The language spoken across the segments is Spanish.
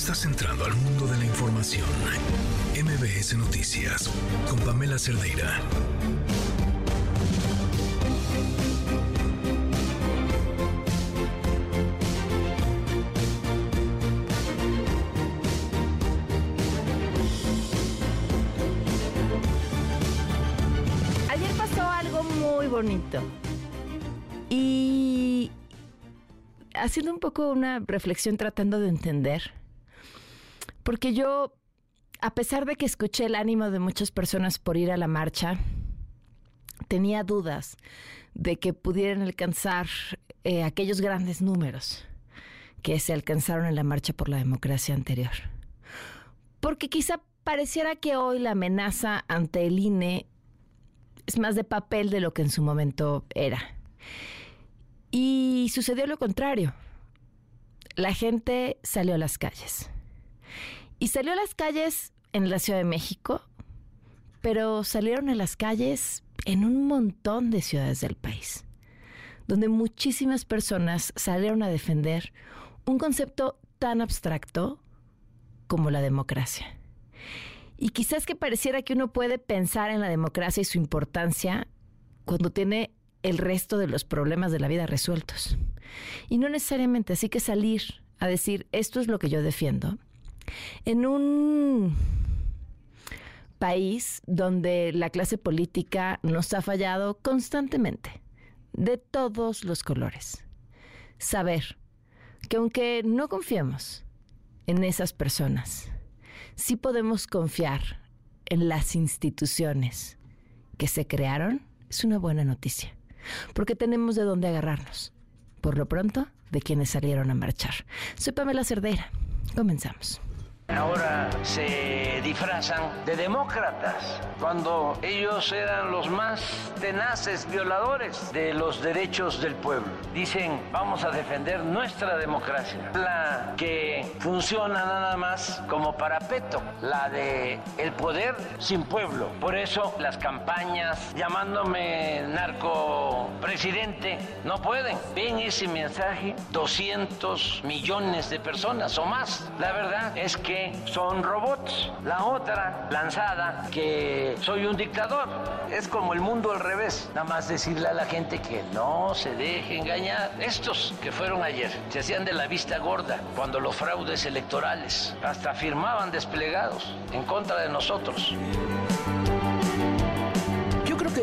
Estás entrando al mundo de la información. MBS Noticias con Pamela Cerdeira. Ayer pasó algo muy bonito. Y haciendo un poco una reflexión tratando de entender, porque yo, a pesar de que escuché el ánimo de muchas personas por ir a la marcha, tenía dudas de que pudieran alcanzar eh, aquellos grandes números que se alcanzaron en la marcha por la democracia anterior. Porque quizá pareciera que hoy la amenaza ante el INE es más de papel de lo que en su momento era. Y sucedió lo contrario. La gente salió a las calles. Y salió a las calles en la Ciudad de México, pero salieron a las calles en un montón de ciudades del país, donde muchísimas personas salieron a defender un concepto tan abstracto como la democracia. Y quizás que pareciera que uno puede pensar en la democracia y su importancia cuando tiene el resto de los problemas de la vida resueltos. Y no necesariamente, así que salir a decir, esto es lo que yo defiendo, en un país donde la clase política nos ha fallado constantemente, de todos los colores. Saber que aunque no confiemos en esas personas, sí podemos confiar en las instituciones que se crearon, es una buena noticia, porque tenemos de dónde agarrarnos. Por lo pronto, de quienes salieron a marchar. Soy Pamela Cerdeira. Comenzamos. Ahora se disfrazan de demócratas cuando ellos eran los más tenaces violadores de los derechos del pueblo. Dicen, vamos a defender nuestra democracia, la que funciona nada más como parapeto, la de el poder sin pueblo. Por eso las campañas llamándome narco presidente no pueden. Ven ese mensaje 200 millones de personas o más. La verdad es que son robots. La otra lanzada que soy un dictador. Es como el mundo al revés. Nada más decirle a la gente que no se deje engañar. Estos que fueron ayer se hacían de la vista gorda cuando los fraudes electorales hasta firmaban desplegados en contra de nosotros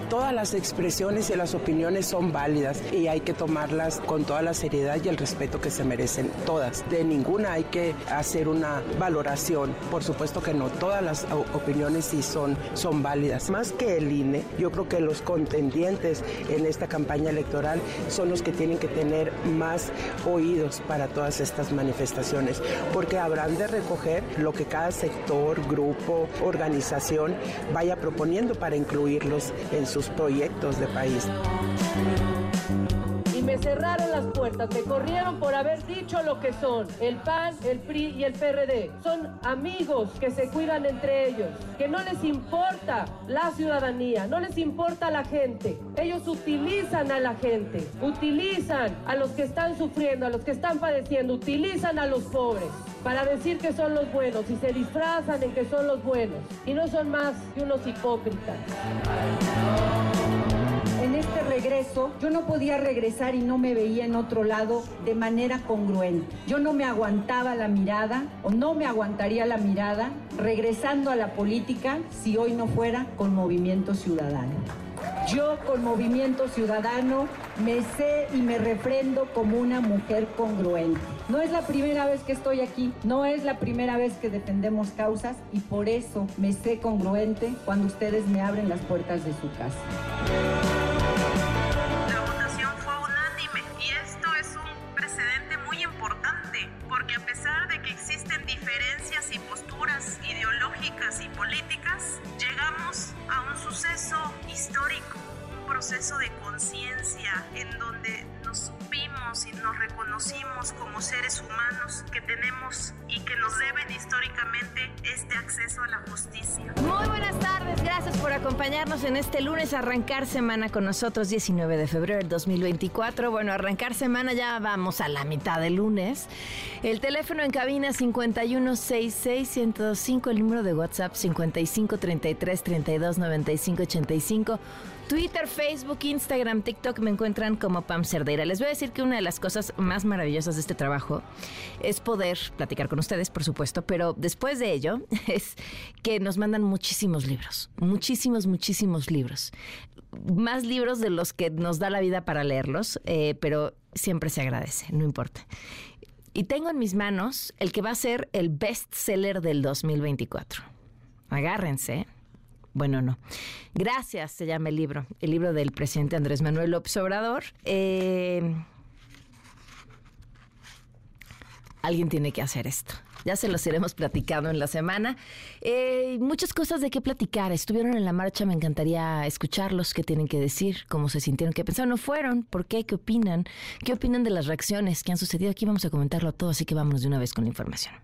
todas las expresiones y las opiniones son válidas y hay que tomarlas con toda la seriedad y el respeto que se merecen todas. De ninguna hay que hacer una valoración. Por supuesto que no, todas las opiniones sí son, son válidas. Más que el INE, yo creo que los contendientes en esta campaña electoral son los que tienen que tener más oídos para todas estas manifestaciones, porque habrán de recoger lo que cada sector, grupo, organización vaya proponiendo para incluirlos en sus proyectos de país. Las puertas, me corrieron por haber dicho lo que son. El PAN, el PRI y el PRD. Son amigos que se cuidan entre ellos, que no les importa la ciudadanía, no les importa la gente. Ellos utilizan a la gente, utilizan a los que están sufriendo, a los que están padeciendo, utilizan a los pobres para decir que son los buenos y se disfrazan en que son los buenos y no son más que unos hipócritas. En este regreso yo no podía regresar y no me veía en otro lado de manera congruente. Yo no me aguantaba la mirada o no me aguantaría la mirada regresando a la política si hoy no fuera con Movimiento Ciudadano. Yo con Movimiento Ciudadano me sé y me refrendo como una mujer congruente. No es la primera vez que estoy aquí, no es la primera vez que defendemos causas y por eso me sé congruente cuando ustedes me abren las puertas de su casa. En este lunes, arrancar semana con nosotros, 19 de febrero del 2024. Bueno, arrancar semana ya vamos a la mitad del lunes. El teléfono en cabina 5166 el número de WhatsApp 5533 32 85. Twitter, Facebook, Instagram, TikTok me encuentran como Pam Cerdeira. Les voy a decir que una de las cosas más maravillosas de este trabajo es poder platicar con ustedes, por supuesto, pero después de ello es que nos mandan muchísimos libros, muchísimos, muchísimos libros. Más libros de los que nos da la vida para leerlos, eh, pero siempre se agradece, no importa. Y tengo en mis manos el que va a ser el best seller del 2024. Agárrense. Bueno, no. Gracias se llama el libro, el libro del presidente Andrés Manuel López Obrador. Eh, alguien tiene que hacer esto. Ya se los iremos platicando en la semana. Eh, muchas cosas de qué platicar. Estuvieron en la marcha, me encantaría escucharlos, qué tienen que decir, cómo se sintieron, qué pensaron, no fueron, por qué, qué opinan, qué opinan de las reacciones que han sucedido. Aquí vamos a comentarlo todo, así que vámonos de una vez con la información.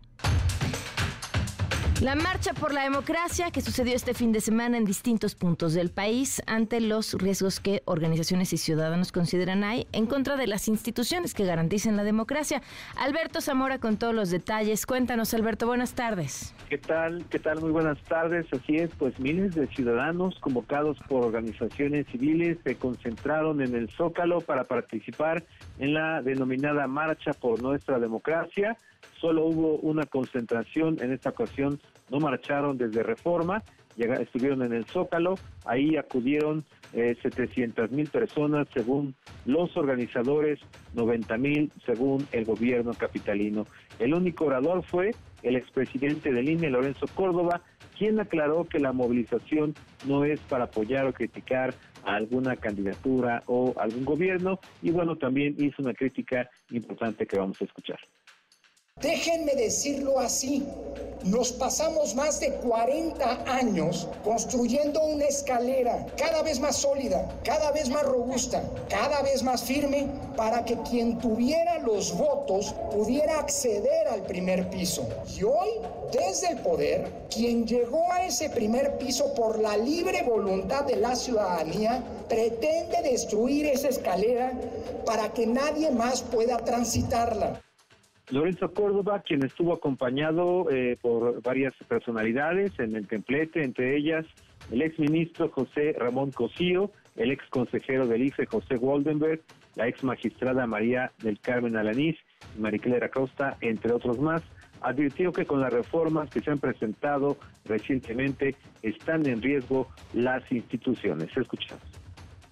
La marcha por la democracia que sucedió este fin de semana en distintos puntos del país ante los riesgos que organizaciones y ciudadanos consideran hay en contra de las instituciones que garanticen la democracia. Alberto Zamora con todos los detalles. Cuéntanos, Alberto, buenas tardes. ¿Qué tal? ¿Qué tal? Muy buenas tardes. Así es, pues miles de ciudadanos convocados por organizaciones civiles se concentraron en el Zócalo para participar en la denominada Marcha por Nuestra Democracia. Solo hubo una concentración en esta ocasión no marcharon desde Reforma, estuvieron en el Zócalo, ahí acudieron eh, 700 mil personas según los organizadores, 90 mil según el gobierno capitalino. El único orador fue el expresidente del INE, Lorenzo Córdoba, quien aclaró que la movilización no es para apoyar o criticar a alguna candidatura o algún gobierno y bueno, también hizo una crítica importante que vamos a escuchar. Déjenme decirlo así, nos pasamos más de 40 años construyendo una escalera cada vez más sólida, cada vez más robusta, cada vez más firme para que quien tuviera los votos pudiera acceder al primer piso. Y hoy, desde el poder, quien llegó a ese primer piso por la libre voluntad de la ciudadanía, pretende destruir esa escalera para que nadie más pueda transitarla. Lorenzo Córdoba, quien estuvo acompañado eh, por varias personalidades en el templete, entre ellas el ex ministro José Ramón Cosío, el ex consejero del IFE José Waldenberg, la ex magistrada María del Carmen Alanís y Mariclera Costa, entre otros más, advirtió que con las reformas que se han presentado recientemente están en riesgo las instituciones. Escuchamos.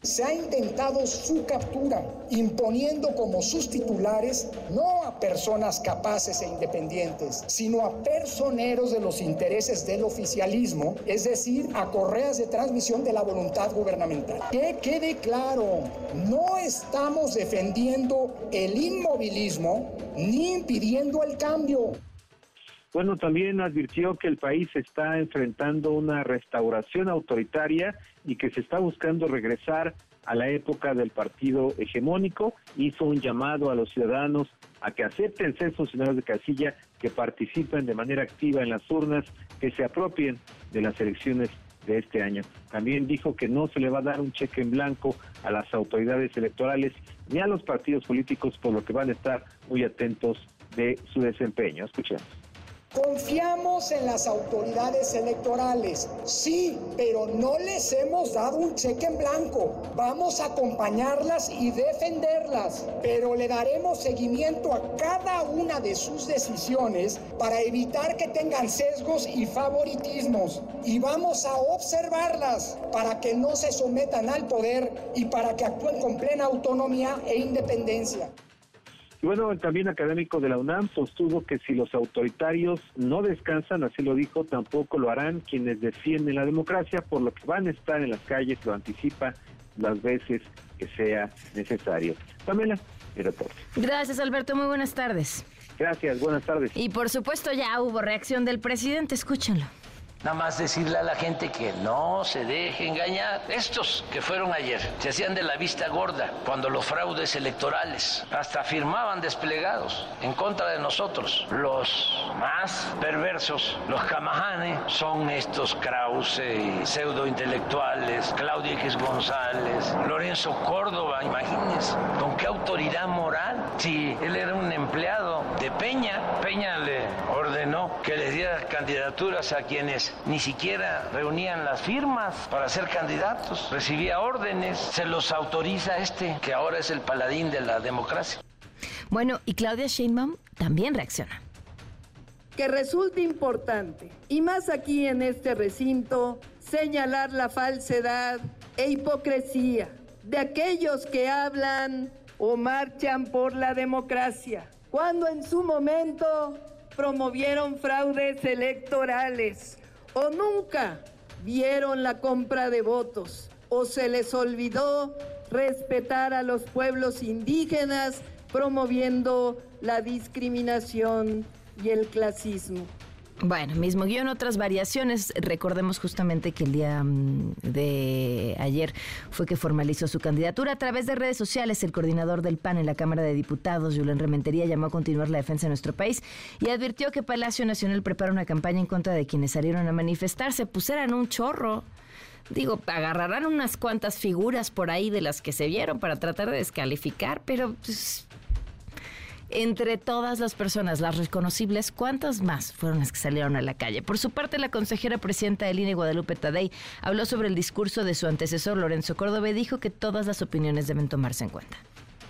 Se ha intentado su captura, imponiendo como sus titulares no a personas capaces e independientes, sino a personeros de los intereses del oficialismo, es decir, a correas de transmisión de la voluntad gubernamental. Que quede claro, no estamos defendiendo el inmovilismo ni impidiendo el cambio. Bueno, también advirtió que el país está enfrentando una restauración autoritaria y que se está buscando regresar a la época del partido hegemónico. Hizo un llamado a los ciudadanos a que acepten ser funcionarios de casilla, que participen de manera activa en las urnas, que se apropien de las elecciones de este año. También dijo que no se le va a dar un cheque en blanco a las autoridades electorales ni a los partidos políticos, por lo que van a estar muy atentos de su desempeño. Escuchemos. Confiamos en las autoridades electorales, sí, pero no les hemos dado un cheque en blanco. Vamos a acompañarlas y defenderlas, pero le daremos seguimiento a cada una de sus decisiones para evitar que tengan sesgos y favoritismos. Y vamos a observarlas para que no se sometan al poder y para que actúen con plena autonomía e independencia. Y bueno, también académico de la UNAM sostuvo que si los autoritarios no descansan, así lo dijo, tampoco lo harán quienes defienden la democracia, por lo que van a estar en las calles, lo anticipa las veces que sea necesario. Pamela, el reporte. Gracias, Alberto. Muy buenas tardes. Gracias, buenas tardes. Y por supuesto ya hubo reacción del presidente, escúchenlo. Nada más decirle a la gente que no se deje engañar. Estos que fueron ayer se hacían de la vista gorda cuando los fraudes electorales hasta firmaban desplegados en contra de nosotros. Los más perversos, los camajanes, son estos Krause, pseudo intelectuales, Claudia X González, Lorenzo Córdoba, imagínense, con qué autoridad moral. Si él era un empleado de Peña, Peña le ordenó que les diera candidaturas a quienes ni siquiera reunían las firmas para ser candidatos, recibía órdenes, se los autoriza este, que ahora es el paladín de la democracia. Bueno, y Claudia Sheinbaum también reacciona. Que resulta importante, y más aquí en este recinto, señalar la falsedad e hipocresía de aquellos que hablan o marchan por la democracia, cuando en su momento promovieron fraudes electorales o nunca vieron la compra de votos o se les olvidó respetar a los pueblos indígenas promoviendo la discriminación y el clasismo. Bueno, mismo guion, otras variaciones. Recordemos justamente que el día mm, de ayer fue que formalizó su candidatura a través de redes sociales. El coordinador del PAN en la Cámara de Diputados, Julián Rementería, llamó a continuar la defensa de nuestro país y advirtió que Palacio Nacional prepara una campaña en contra de quienes salieron a manifestarse. Pusieran un chorro. Digo, agarrarán unas cuantas figuras por ahí de las que se vieron para tratar de descalificar, pero pues, entre todas las personas, las reconocibles, ¿cuántas más fueron las que salieron a la calle? Por su parte, la consejera presidenta del INE, Guadalupe Tadei, habló sobre el discurso de su antecesor, Lorenzo Córdoba, y dijo que todas las opiniones deben tomarse en cuenta.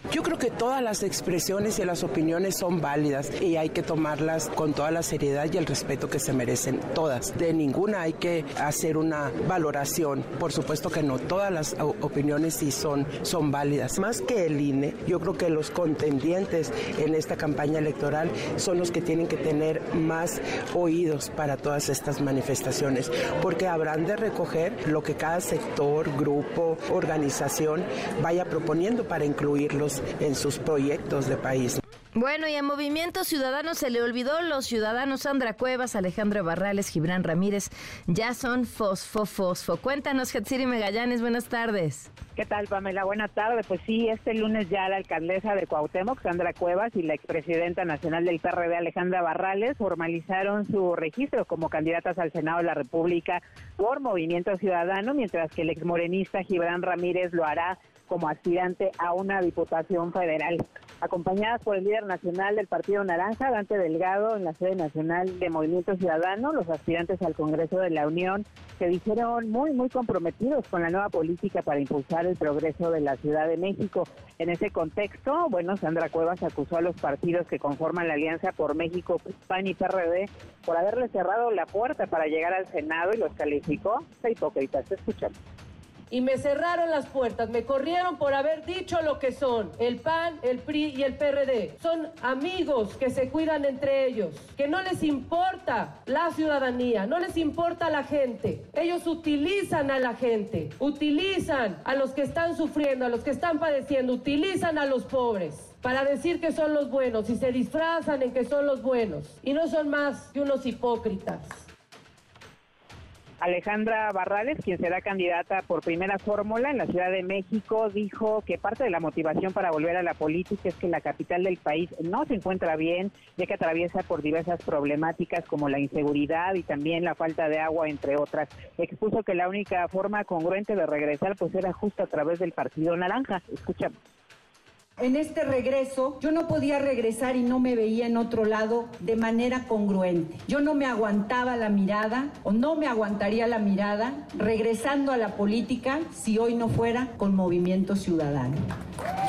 Yo creo que todas las expresiones y las opiniones son válidas y hay que tomarlas con toda la seriedad y el respeto que se merecen todas. De ninguna hay que hacer una valoración. Por supuesto que no, todas las opiniones sí son, son válidas. Más que el INE, yo creo que los contendientes en esta campaña electoral son los que tienen que tener más oídos para todas estas manifestaciones, porque habrán de recoger lo que cada sector, grupo, organización vaya proponiendo para incluirlos en sus proyectos de país. Bueno, y a Movimiento Ciudadano se le olvidó los ciudadanos Sandra Cuevas, Alejandro Barrales, Gibran Ramírez, ya son fosfo, fosfo. Cuéntanos, Hatsiri Megallanes, buenas tardes. ¿Qué tal, Pamela? Buenas tardes. Pues sí, este lunes ya la alcaldesa de Cuauhtémoc, Sandra Cuevas, y la expresidenta nacional del PRD, Alejandra Barrales, formalizaron su registro como candidatas al Senado de la República por Movimiento Ciudadano, mientras que el exmorenista Gibran Ramírez lo hará como aspirante a una diputación federal. Acompañadas por el líder nacional del Partido Naranja, Dante Delgado, en la sede nacional de Movimiento Ciudadano, los aspirantes al Congreso de la Unión se dijeron muy, muy comprometidos con la nueva política para impulsar el progreso de la Ciudad de México. En ese contexto, bueno, Sandra Cuevas acusó a los partidos que conforman la Alianza por México, PAN y PRD, por haberle cerrado la puerta para llegar al Senado y los calificó de hipócritas. Escuchamos y me cerraron las puertas, me corrieron por haber dicho lo que son. El PAN, el PRI y el PRD son amigos que se cuidan entre ellos, que no les importa la ciudadanía, no les importa la gente. Ellos utilizan a la gente, utilizan a los que están sufriendo, a los que están padeciendo, utilizan a los pobres para decir que son los buenos y se disfrazan en que son los buenos y no son más que unos hipócritas. Alejandra Barrales, quien será candidata por primera fórmula en la Ciudad de México, dijo que parte de la motivación para volver a la política es que la capital del país no se encuentra bien, ya que atraviesa por diversas problemáticas como la inseguridad y también la falta de agua, entre otras. Expuso que la única forma congruente de regresar pues era justo a través del Partido Naranja. Escuchamos. En este regreso, yo no podía regresar y no me veía en otro lado de manera congruente. Yo no me aguantaba la mirada o no me aguantaría la mirada regresando a la política si hoy no fuera con Movimiento Ciudadano.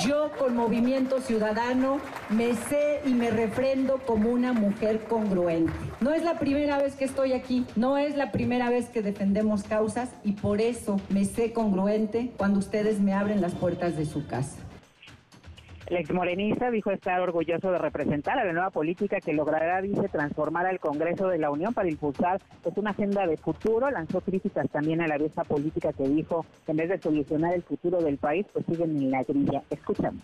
Yo con Movimiento Ciudadano me sé y me refrendo como una mujer congruente. No es la primera vez que estoy aquí, no es la primera vez que defendemos causas y por eso me sé congruente cuando ustedes me abren las puertas de su casa. El exmorenista dijo estar orgulloso de representar a la nueva política que logrará, dice, transformar al Congreso de la Unión para impulsar pues, una agenda de futuro. Lanzó críticas también a la vieja política que dijo que en vez de solucionar el futuro del país, pues siguen en la grilla. Escuchamos.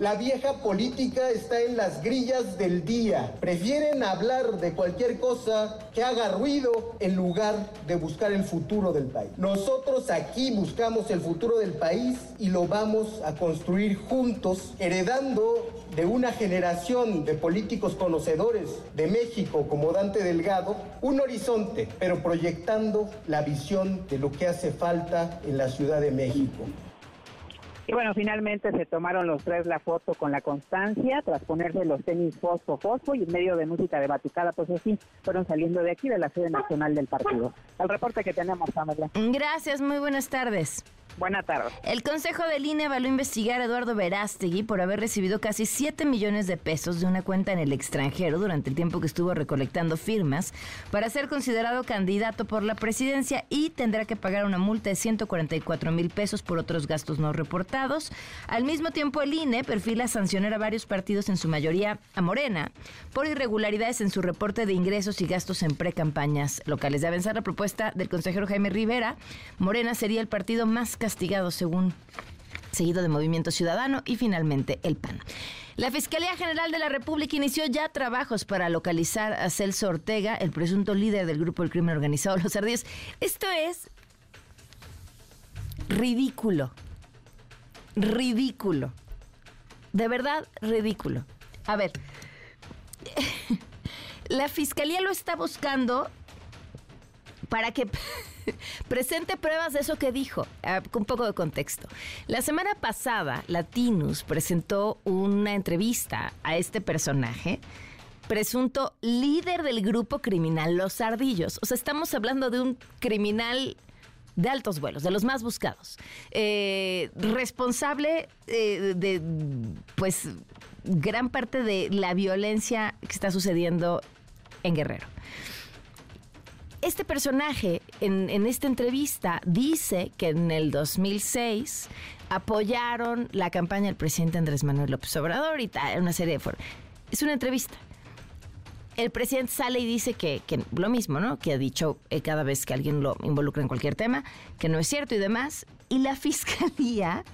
La vieja política está en las grillas del día. Prefieren hablar de cualquier cosa que haga ruido en lugar de buscar el futuro del país. Nosotros aquí buscamos el futuro del país y lo vamos a construir juntos, heredando de una generación de políticos conocedores de México como Dante Delgado un horizonte, pero proyectando la visión de lo que hace falta en la Ciudad de México. Y bueno, finalmente se tomaron los tres la foto con la constancia, tras ponerse los tenis fosfo fosfo y en medio de música de batucada, pues así fueron saliendo de aquí, de la sede nacional del partido. El reporte que tenemos, Pamela. Gracias, muy buenas tardes. Buenas tardes. El Consejo del INE evaluó investigar a Eduardo Verástegui por haber recibido casi 7 millones de pesos de una cuenta en el extranjero durante el tiempo que estuvo recolectando firmas para ser considerado candidato por la presidencia y tendrá que pagar una multa de 144 mil pesos por otros gastos no reportados. Al mismo tiempo, el INE perfila sancionar a varios partidos, en su mayoría a Morena, por irregularidades en su reporte de ingresos y gastos en precampañas locales. De avanzar la propuesta del consejero Jaime Rivera, Morena sería el partido más castigado según seguido de Movimiento Ciudadano y finalmente el PAN. La Fiscalía General de la República inició ya trabajos para localizar a Celso Ortega, el presunto líder del grupo del crimen organizado Los Ardillos. Esto es ridículo. Ridículo. De verdad, ridículo. A ver, la Fiscalía lo está buscando para que presente pruebas de eso que dijo, con un poco de contexto. La semana pasada, Latinus presentó una entrevista a este personaje, presunto líder del grupo criminal Los Ardillos. O sea, estamos hablando de un criminal de altos vuelos, de los más buscados. Eh, responsable eh, de, pues, gran parte de la violencia que está sucediendo en Guerrero este personaje en, esta entrevista dice que en el 2006 apoyaron la campaña del presidente Andrés Manuel López Obrador y tal, una serie de formas. Es una entrevista. El presidente sale y dice que, lo mismo, ¿no? Que ha dicho eh, cada vez que alguien lo involucra en cualquier tema, que no es cierto y demás. Y la fiscalía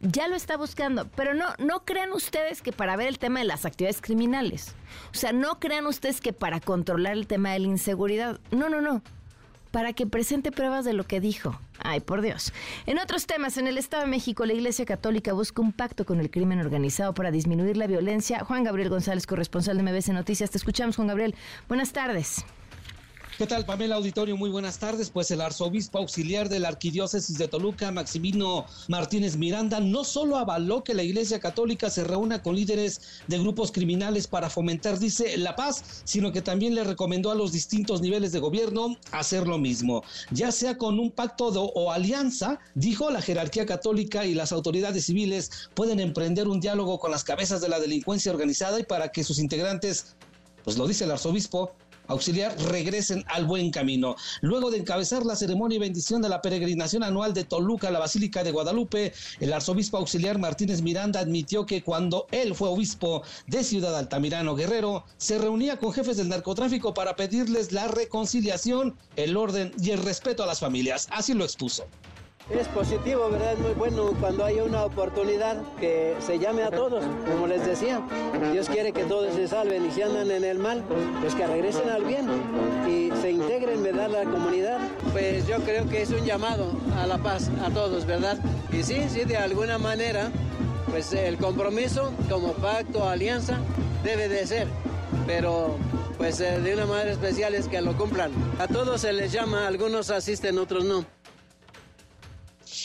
ya lo está buscando, pero no, no crean ustedes que para ver el tema de las actividades criminales, o sea, no crean ustedes que para controlar el tema de la inseguridad, no, no, no, para que presente pruebas de lo que dijo. Ay, por Dios. En otros temas, en el Estado de México, la Iglesia Católica busca un pacto con el crimen organizado para disminuir la violencia. Juan Gabriel González, corresponsal de MBC Noticias. Te escuchamos, Juan Gabriel. Buenas tardes. ¿Qué tal, Pamela Auditorio? Muy buenas tardes. Pues el arzobispo auxiliar de la Arquidiócesis de Toluca, Maximino Martínez Miranda, no solo avaló que la Iglesia Católica se reúna con líderes de grupos criminales para fomentar, dice, la paz, sino que también le recomendó a los distintos niveles de gobierno hacer lo mismo, ya sea con un pacto o alianza, dijo la jerarquía católica y las autoridades civiles pueden emprender un diálogo con las cabezas de la delincuencia organizada y para que sus integrantes, pues lo dice el arzobispo, auxiliar regresen al buen camino. Luego de encabezar la ceremonia y bendición de la peregrinación anual de Toluca a la Basílica de Guadalupe, el arzobispo auxiliar Martínez Miranda admitió que cuando él fue obispo de Ciudad Altamirano Guerrero, se reunía con jefes del narcotráfico para pedirles la reconciliación, el orden y el respeto a las familias. Así lo expuso. Es positivo, ¿verdad? Es muy bueno cuando haya una oportunidad que se llame a todos, como les decía. Dios quiere que todos se salven y si andan en el mal, pues que regresen al bien y se integren, ¿verdad? La comunidad. Pues yo creo que es un llamado a la paz a todos, ¿verdad? Y sí, sí, de alguna manera, pues el compromiso como pacto, alianza, debe de ser. Pero pues eh, de una manera especial es que lo cumplan. A todos se les llama, algunos asisten, otros no.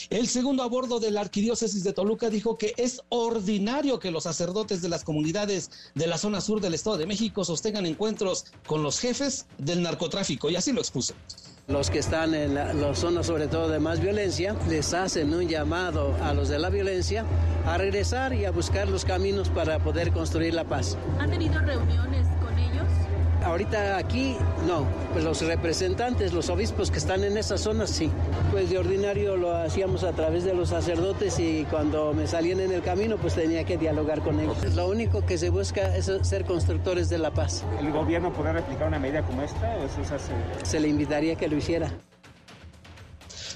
El segundo a bordo de la arquidiócesis de Toluca dijo que es ordinario que los sacerdotes de las comunidades de la zona sur del Estado de México sostengan encuentros con los jefes del narcotráfico y así lo expuso. Los que están en la, zona sobre todo de más violencia les hacen un llamado a los de la violencia a regresar y a buscar los caminos para poder construir la paz. ¿Han tenido reuniones Ahorita aquí no, pues los representantes, los obispos que están en esa zona sí. Pues de ordinario lo hacíamos a través de los sacerdotes y cuando me salían en el camino pues tenía que dialogar con ellos. Lo único que se busca es ser constructores de la paz. ¿El gobierno podrá replicar una medida como esta? Eso se... se le invitaría que lo hiciera.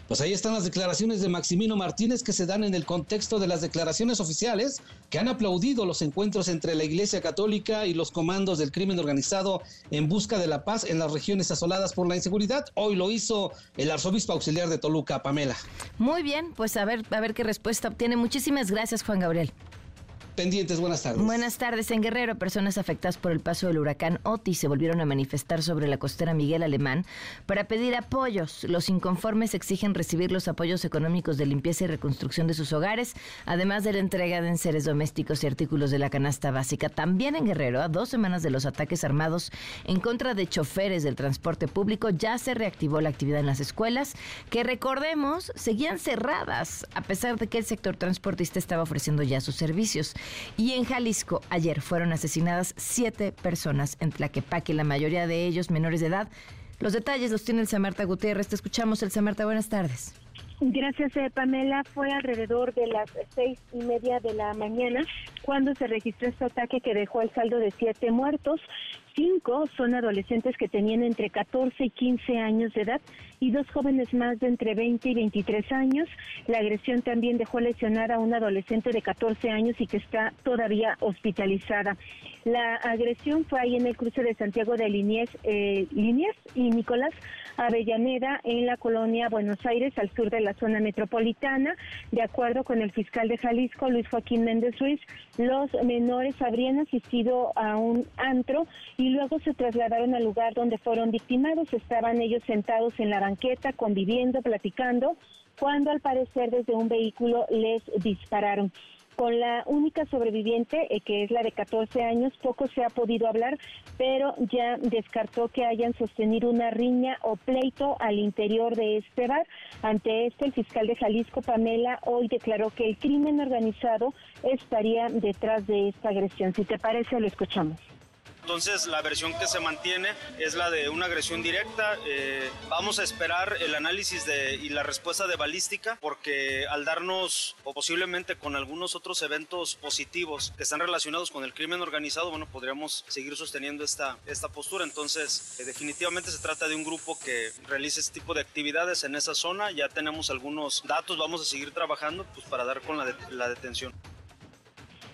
Pues ahí están las declaraciones de Maximino Martínez que se dan en el contexto de las declaraciones oficiales que han aplaudido los encuentros entre la Iglesia Católica y los comandos del crimen organizado en busca de la paz en las regiones asoladas por la inseguridad. Hoy lo hizo el arzobispo auxiliar de Toluca, Pamela. Muy bien, pues a ver, a ver qué respuesta obtiene. Muchísimas gracias, Juan Gabriel pendientes. Buenas tardes. Buenas tardes. En Guerrero, personas afectadas por el paso del huracán Otis se volvieron a manifestar sobre la costera Miguel Alemán para pedir apoyos. Los inconformes exigen recibir los apoyos económicos de limpieza y reconstrucción de sus hogares, además de la entrega de enseres domésticos y artículos de la canasta básica. También en Guerrero, a dos semanas de los ataques armados en contra de choferes del transporte público, ya se reactivó la actividad en las escuelas, que recordemos seguían cerradas, a pesar de que el sector transportista estaba ofreciendo ya sus servicios. Y en Jalisco, ayer fueron asesinadas siete personas en Tlaquepaque, la mayoría de ellos menores de edad. Los detalles los tiene el Samarta Gutiérrez. Te escuchamos, el Samarta. Buenas tardes. Gracias, eh, Pamela. Fue alrededor de las seis y media de la mañana cuando se registró este ataque que dejó el saldo de siete muertos. Cinco son adolescentes que tenían entre 14 y 15 años de edad y dos jóvenes más de entre 20 y 23 años. La agresión también dejó lesionar a una adolescente de 14 años y que está todavía hospitalizada. La agresión fue ahí en el cruce de Santiago de eh, Liniers y Nicolás Avellaneda en la colonia Buenos Aires, al sur de la zona metropolitana. De acuerdo con el fiscal de Jalisco, Luis Joaquín Méndez Ruiz, los menores habrían asistido a un antro y luego se trasladaron al lugar donde fueron victimados. Estaban ellos sentados en la banqueta, conviviendo, platicando, cuando al parecer desde un vehículo les dispararon. Con la única sobreviviente, eh, que es la de 14 años, poco se ha podido hablar, pero ya descartó que hayan sostenido una riña o pleito al interior de este bar. Ante esto, el fiscal de Jalisco, Pamela, hoy declaró que el crimen organizado estaría detrás de esta agresión. Si te parece, lo escuchamos. Entonces la versión que se mantiene es la de una agresión directa. Eh, vamos a esperar el análisis y la respuesta de balística porque al darnos o posiblemente con algunos otros eventos positivos que están relacionados con el crimen organizado, bueno, podríamos seguir sosteniendo esta, esta postura. Entonces eh, definitivamente se trata de un grupo que realiza este tipo de actividades en esa zona. Ya tenemos algunos datos, vamos a seguir trabajando pues, para dar con la detención.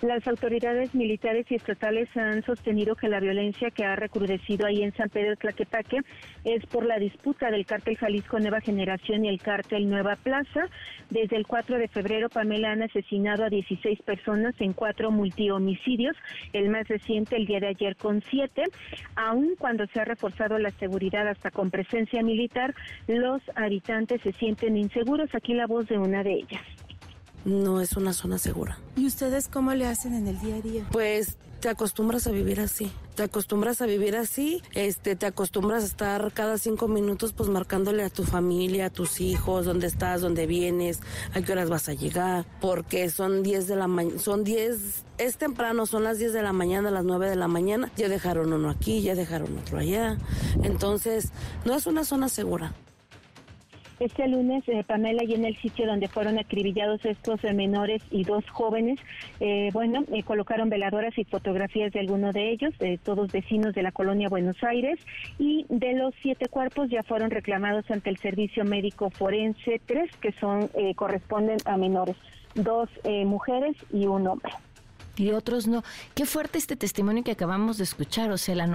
Las autoridades militares y estatales han sostenido que la violencia que ha recrudecido ahí en San Pedro Tlaquepaque es por la disputa del cártel Jalisco Nueva Generación y el cártel Nueva Plaza. Desde el 4 de febrero, Pamela han asesinado a 16 personas en cuatro multihomicidios, el más reciente el día de ayer con siete. Aun cuando se ha reforzado la seguridad hasta con presencia militar, los habitantes se sienten inseguros. Aquí la voz de una de ellas no es una zona segura. ¿Y ustedes cómo le hacen en el día a día? Pues te acostumbras a vivir así. Te acostumbras a vivir así, este, te acostumbras a estar cada cinco minutos pues marcándole a tu familia, a tus hijos, dónde estás, dónde vienes, a qué horas vas a llegar, porque son 10 de la mañana, son 10, es temprano, son las 10 de la mañana, las 9 de la mañana, ya dejaron uno aquí, ya dejaron otro allá. Entonces, no es una zona segura. Este lunes, eh, Pamela, y en el sitio donde fueron acribillados estos eh, menores y dos jóvenes, eh, bueno, colocaron veladoras y fotografías de alguno de ellos, todos vecinos de la colonia Buenos Aires, y de los siete cuerpos ya fueron reclamados ante el Servicio Médico Forense, tres que son corresponden a menores, dos mujeres y un hombre y otros no. Qué fuerte este testimonio que acabamos de escuchar, o sea, la,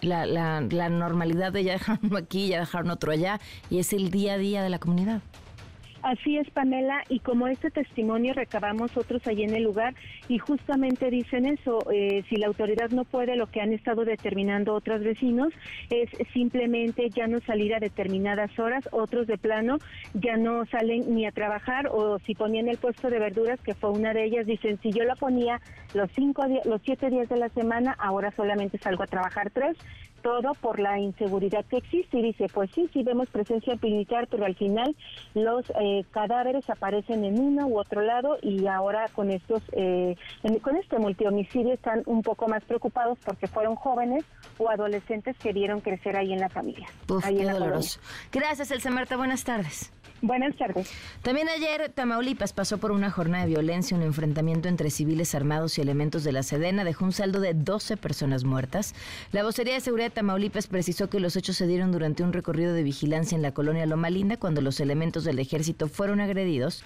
la, la, normalidad de ya dejar uno aquí, ya dejar otro allá, y es el día a día de la comunidad. Así es, Pamela, y como este testimonio recabamos otros allí en el lugar y justamente dicen eso, eh, si la autoridad no puede, lo que han estado determinando otros vecinos es simplemente ya no salir a determinadas horas, otros de plano ya no salen ni a trabajar o si ponían el puesto de verduras, que fue una de ellas, dicen, si yo la ponía los cinco, los siete días de la semana, ahora solamente salgo a trabajar tres, todo por la inseguridad que existe. Y dice, pues sí, sí vemos presencia militar, pero al final los eh, cadáveres aparecen en uno u otro lado y ahora con estos, eh, con este multihomicidio están un poco más preocupados porque fueron jóvenes o adolescentes que vieron crecer ahí en la familia. Uf, qué doloroso. Gracias, Elsa Marta. Buenas tardes. Buenas tardes. También ayer Tamaulipas pasó por una jornada de violencia, un enfrentamiento entre civiles armados y elementos de la Sedena dejó un saldo de 12 personas muertas. La vocería de seguridad de Tamaulipas precisó que los hechos se dieron durante un recorrido de vigilancia en la colonia Loma Linda cuando los elementos del ejército fueron agredidos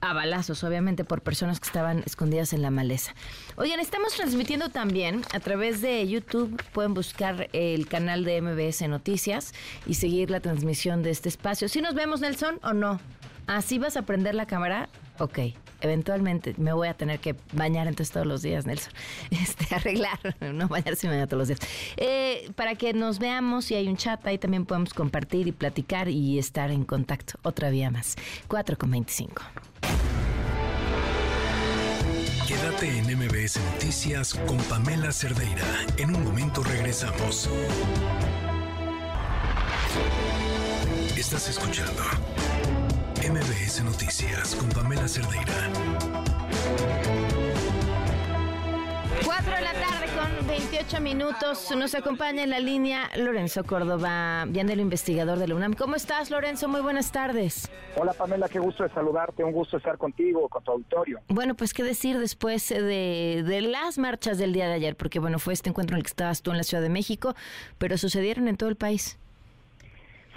a balazos, obviamente, por personas que estaban escondidas en la maleza. Oigan, estamos transmitiendo también a través de YouTube. Pueden buscar el canal de MBS Noticias y seguir la transmisión de este espacio. ¿Sí nos vemos, Nelson, o no? ¿Así vas a prender la cámara? Ok, eventualmente me voy a tener que bañar entonces todos los días, Nelson. Este, arreglar, no bañarse me bañar todos los días. Eh, para que nos veamos, si hay un chat, ahí también podemos compartir y platicar y estar en contacto otra vía más. 4 con 25. Quédate en MBS Noticias con Pamela Cerdeira. En un momento regresamos. Estás escuchando MBS Noticias con Pamela Cerdeira. 4 de la tarde con 28 minutos. Nos acompaña en la línea Lorenzo Córdoba, el investigador de la UNAM. ¿Cómo estás, Lorenzo? Muy buenas tardes. Hola, Pamela, qué gusto de saludarte. Un gusto estar contigo, con tu auditorio. Bueno, pues qué decir después de, de las marchas del día de ayer, porque bueno, fue este encuentro en el que estabas tú en la Ciudad de México, pero sucedieron en todo el país.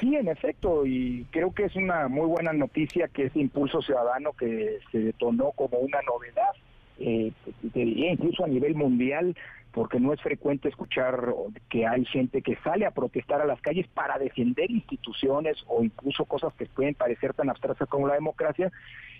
Sí, en efecto, y creo que es una muy buena noticia que ese impulso ciudadano que se detonó como una novedad eh, incluso a nivel mundial, porque no es frecuente escuchar que hay gente que sale a protestar a las calles para defender instituciones o incluso cosas que pueden parecer tan abstractas como la democracia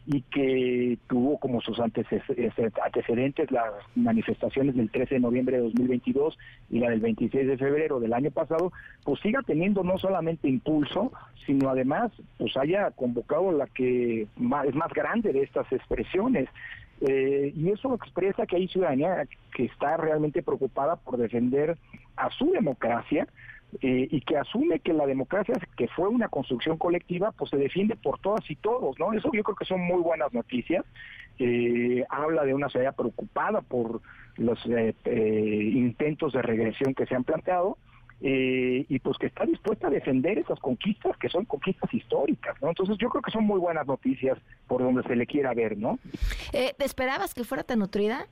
y que tuvo como sus antecedentes las manifestaciones del 13 de noviembre de 2022 y la del 26 de febrero del año pasado, pues siga teniendo no solamente impulso, sino además pues haya convocado la que es más grande de estas expresiones. Eh, y eso expresa que hay ciudadanía que está realmente preocupada por defender a su democracia eh, y que asume que la democracia, que fue una construcción colectiva, pues se defiende por todas y todos, ¿no? Eso yo creo que son muy buenas noticias. Eh, habla de una sociedad preocupada por los intentos de regresión que se han planteado eh, y pues que está dispuesta a defender esas conquistas que son conquistas históricas, ¿no? Entonces yo creo que son muy buenas noticias por donde se le quiera ver, ¿no? Eh, ¿Te esperabas que fuera tan nutrida?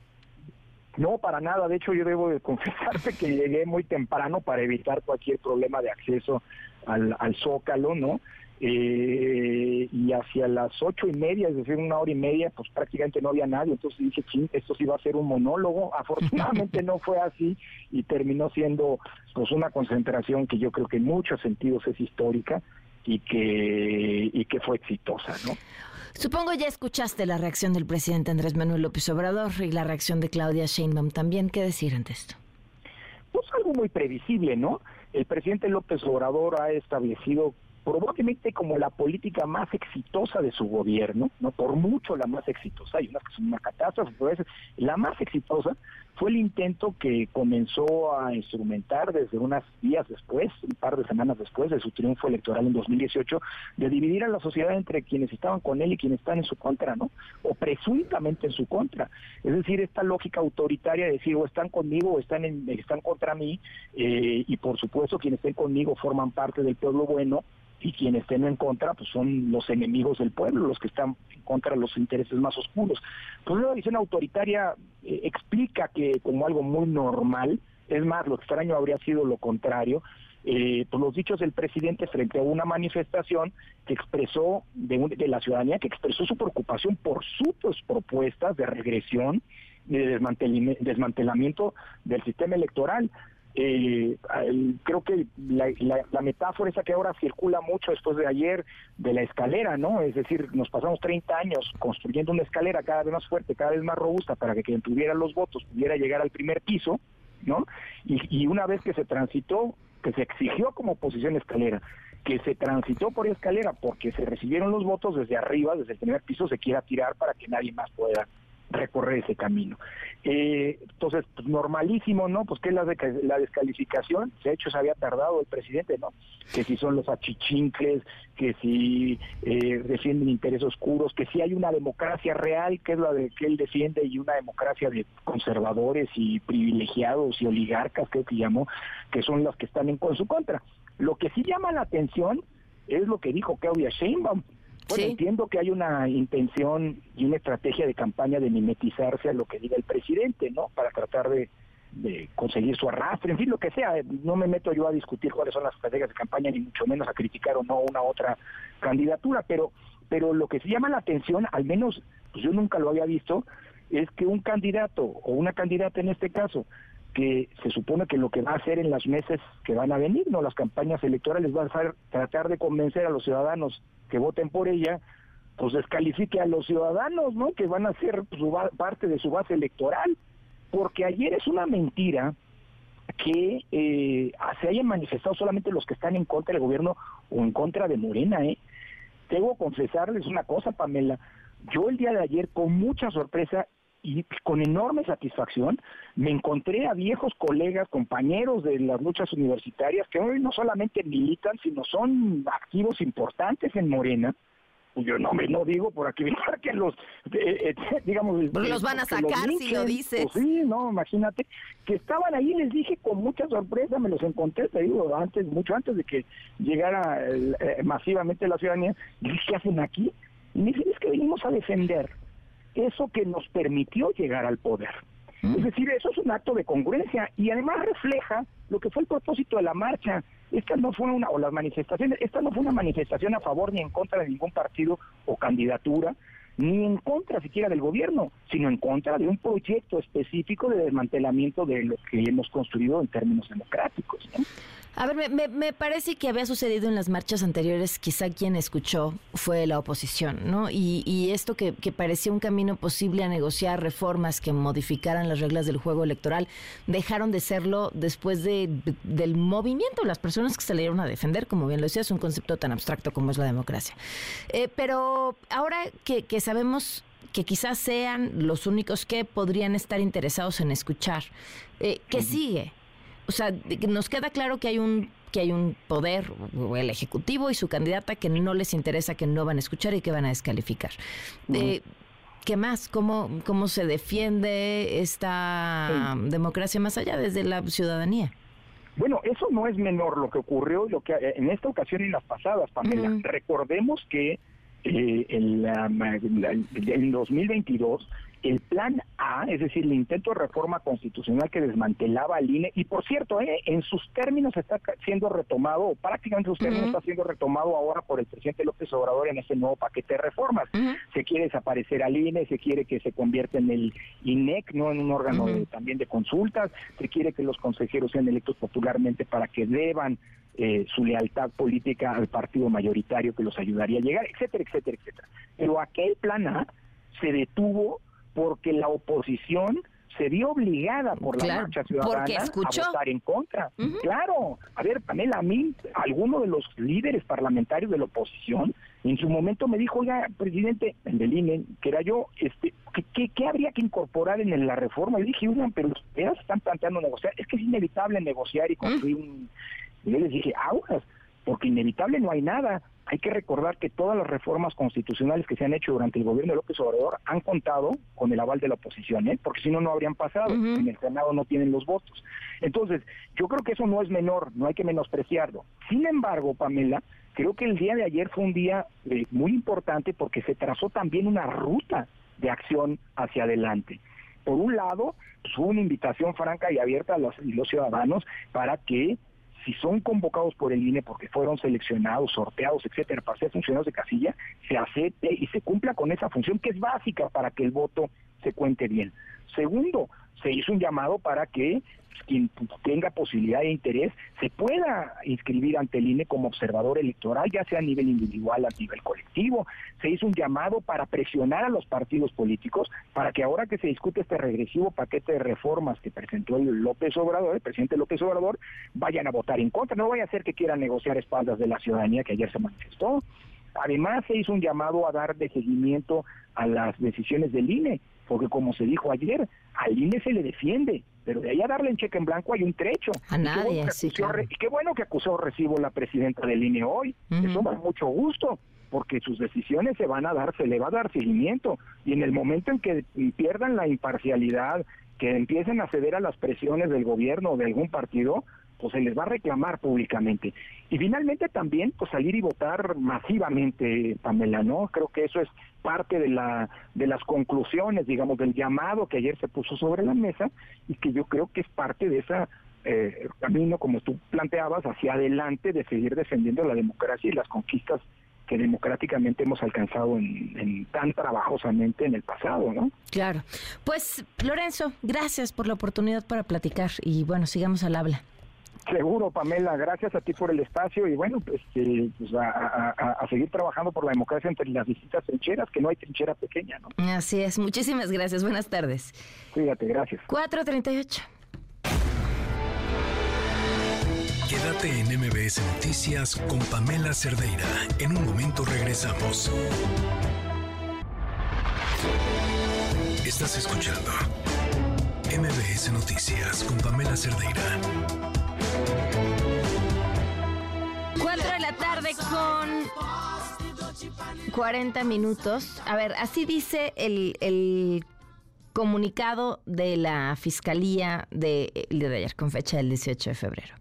No, para nada. De hecho, yo debo de confesarte que llegué muy temprano para evitar cualquier problema de acceso al, al Zócalo, ¿no? Eh, y hacia las ocho y media, es decir, una hora y media, pues prácticamente no había nadie, entonces dije, ching, esto sí va a ser un monólogo, afortunadamente no fue así y terminó siendo pues una concentración que yo creo que en muchos sentidos es histórica y que, y que fue exitosa, ¿no? Supongo ya escuchaste la reacción del presidente Andrés Manuel López Obrador y la reacción de Claudia Sheinbaum también. ¿Qué decir ante esto? Pues algo muy previsible, ¿no? El presidente López Obrador ha establecido probablemente como la política más exitosa de su gobierno, no por mucho la más exitosa, hay unas que son una catástrofe, pero la más exitosa fue el intento que comenzó a instrumentar desde unos días después, un par de semanas después de su triunfo electoral en 2018, de dividir a la sociedad entre quienes estaban con él y quienes están en su contra, ¿no? O presuntamente en su contra. Es decir, esta lógica autoritaria de decir o están conmigo o están, en, están contra mí, eh, y por supuesto quienes estén conmigo forman parte del pueblo bueno, y quienes estén en contra pues son los enemigos del pueblo, los que están en contra de los intereses más oscuros. Pues la visión autoritaria eh, explica que como algo muy normal, es más, lo extraño habría sido lo contrario, eh, los dichos del presidente frente a una manifestación que expresó de, de la ciudadanía, que expresó su preocupación por sus propuestas de regresión, de desmantelamiento del sistema electoral. Eh, creo que la, metáfora esa que ahora circula mucho después de ayer de la escalera, ¿no? Es decir, nos pasamos 30 años construyendo una escalera cada vez más fuerte, cada vez más robusta para que quien tuviera los votos pudiera llegar al primer piso, ¿no? Y, y una vez que se transitó, que se exigió como posición escalera, que se transitó por escalera porque se recibieron los votos desde arriba, desde el primer piso, se quiera tirar para que nadie más pueda recorrer ese camino. Eh, entonces, pues, normalísimo, ¿no? Pues que la, la descalificación, de hecho se había tardado el presidente, ¿no? Que si son los achichincles, que si eh, defienden intereses oscuros, que si hay una democracia real, que es la de que él defiende, y una democracia de conservadores y privilegiados y oligarcas, creo que llamó, que son las que están en con su contra. Lo que sí llama la atención es lo que dijo Claudia Sheinbaum, Bueno, entiendo que hay una intención y una estrategia de campaña de mimetizarse a lo que diga el presidente, ¿no? Para tratar de, de conseguir su arrastre, en fin, lo que sea. No me meto yo a discutir cuáles son las estrategias de campaña, ni mucho menos a criticar o no una otra candidatura, pero, pero lo que sí llama la atención, al menos pues yo nunca lo había visto, es que un candidato o una candidata en este caso, que se supone que lo que va a hacer en las meses que van a venir, no las campañas electorales, va a ser tratar de convencer a los ciudadanos que voten por ella, pues descalifique a los ciudadanos, ¿no? Que van a ser su parte de su base electoral porque ayer es una mentira que eh, se hayan manifestado solamente los que están en contra del gobierno o en contra de Morena. ¿eh? Debo confesarles una cosa, Pamela. Yo el día de ayer, con mucha sorpresa y con enorme satisfacción, me encontré a viejos colegas, compañeros de las luchas universitarias que hoy no solamente militan, sino son activos importantes en Morena, yo no me no digo por aquí que los eh, eh, digamos los van a sacar si lo dices pues sí no imagínate que estaban ahí les dije con mucha sorpresa me los encontré te digo antes mucho antes de que llegara eh, masivamente la ciudadanía dije qué hacen aquí y me dicen es que venimos a defender eso que nos permitió llegar al poder mm. es decir eso es un acto de congruencia y además refleja lo que fue el propósito de la marcha esta no fue una, o las manifestaciones, esta no fue una manifestación a favor ni en contra de ningún partido o candidatura, ni en contra siquiera del gobierno, sino en contra de un proyecto específico de desmantelamiento de lo que hemos construido en términos democráticos. A ver, me, parece que había sucedido en las marchas anteriores, quizá quien escuchó fue la oposición, ¿no? Y, esto que, parecía un camino posible a negociar reformas que modificaran las reglas del juego electoral, dejaron de serlo después de, del movimiento, las personas que salieron a defender, como bien lo decía, es un concepto tan abstracto como es la democracia. Eh, pero ahora que, que sabemos que quizás sean los únicos que podrían estar interesados en escuchar, eh, ¿qué sigue? o sea, nos queda claro que hay un que hay un poder, el ejecutivo y su candidata que no les interesa, que no van a escuchar y que van a descalificar. Eh, ¿Qué más? ¿Cómo, ¿Cómo se defiende esta democracia más allá desde la ciudadanía? Bueno, eso no es menor lo que ocurrió lo que en esta ocasión y las pasadas, Pamela. Recordemos que eh, en, la, en 2022 el plan A, es decir, el intento de reforma constitucional que desmantelaba al INE, y por cierto, eh, en sus términos está siendo retomado, o prácticamente en sus términos está siendo retomado ahora por el presidente López Obrador en ese nuevo paquete de reformas. Se quiere desaparecer al INE, se quiere que se convierta en el INEC, no en un órgano también de consultas, se quiere que los consejeros sean electos popularmente para que deban eh, su lealtad política al partido mayoritario que los ayudaría a llegar, etcétera, etcétera, etcétera. Pero aquel plan A se detuvo porque la oposición se vio obligada por la marcha ciudadana a votar en contra. Claro, a ver, Pamela, a mí, alguno de los líderes parlamentarios de la oposición, en su momento me dijo, oiga, presidente, el del INE, que era yo, este, ¿qué, qué, habría que incorporar en la reforma? Y dije, oigan, pero ustedes están planteando negociar, es que es inevitable negociar y construir un... Y yo les dije, aguas, porque inevitable no hay nada. Hay que recordar que todas las reformas constitucionales que se han hecho durante el gobierno de López Obrador han contado con el aval de la oposición, ¿eh? porque si no, no habrían pasado. En el Senado no tienen los votos. Entonces, yo creo que eso no es menor, no hay que menospreciarlo. Sin embargo, Pamela, creo que el día de ayer fue un día eh, muy importante porque se trazó también una ruta de acción hacia adelante. Por un lado, pues, hubo una invitación franca y abierta a los ciudadanos para que si son convocados por el INE porque fueron seleccionados, sorteados, etcétera, para ser funcionarios de casilla, se acepte y se cumpla con esa función que es básica para que el voto se cuente bien. Segundo, se hizo un llamado para que quien tenga posibilidad e interés se pueda inscribir ante el INE como observador electoral, ya sea a nivel individual, a nivel colectivo. Se hizo un llamado para presionar a los partidos políticos para que ahora que se discute este regresivo paquete de reformas que presentó el López Obrador, el presidente López Obrador, vayan a votar en contra. No vaya a ser que quieran negociar espaldas de la ciudadanía que ayer se manifestó. Además, se hizo un llamado a dar de seguimiento a las decisiones del INE, porque como se dijo ayer, al INE se le defiende, pero de ahí a darle en cheque en blanco hay un trecho. A nadie, y qué bueno que acusó recibo la presidenta del INE hoy, eso da mucho gusto, porque sus decisiones se van a dar, se le va a dar seguimiento, y en el momento en que pierdan la imparcialidad, que empiecen a ceder a las presiones del gobierno o de algún partido, pues se les va a reclamar públicamente. Y finalmente también, pues salir y votar masivamente, Pamela, ¿no? Creo que eso es parte de la de las conclusiones, digamos, del llamado que ayer se puso sobre la mesa y que yo creo que es parte de esa eh, camino, como tú planteabas, hacia adelante de seguir defendiendo la democracia y las conquistas que democráticamente hemos alcanzado en, tan trabajosamente en el pasado, ¿no? Claro. Pues, Lorenzo, gracias por la oportunidad para platicar y bueno, sigamos al habla. Seguro, Pamela, gracias a ti por el espacio y bueno, pues, eh, pues a, seguir trabajando por la democracia entre las distintas trincheras, que no hay trinchera pequeña, ¿no? Así es, muchísimas gracias, buenas tardes. Cuídate, gracias. 438. Quédate en MBS Noticias con Pamela Cerdeira. En un momento regresamos. Estás escuchando MBS Noticias con Pamela Cerdeira. 4 de la tarde con 40 minutos. A ver, así dice el, comunicado de la Fiscalía de, de ayer, con fecha del 18 de febrero.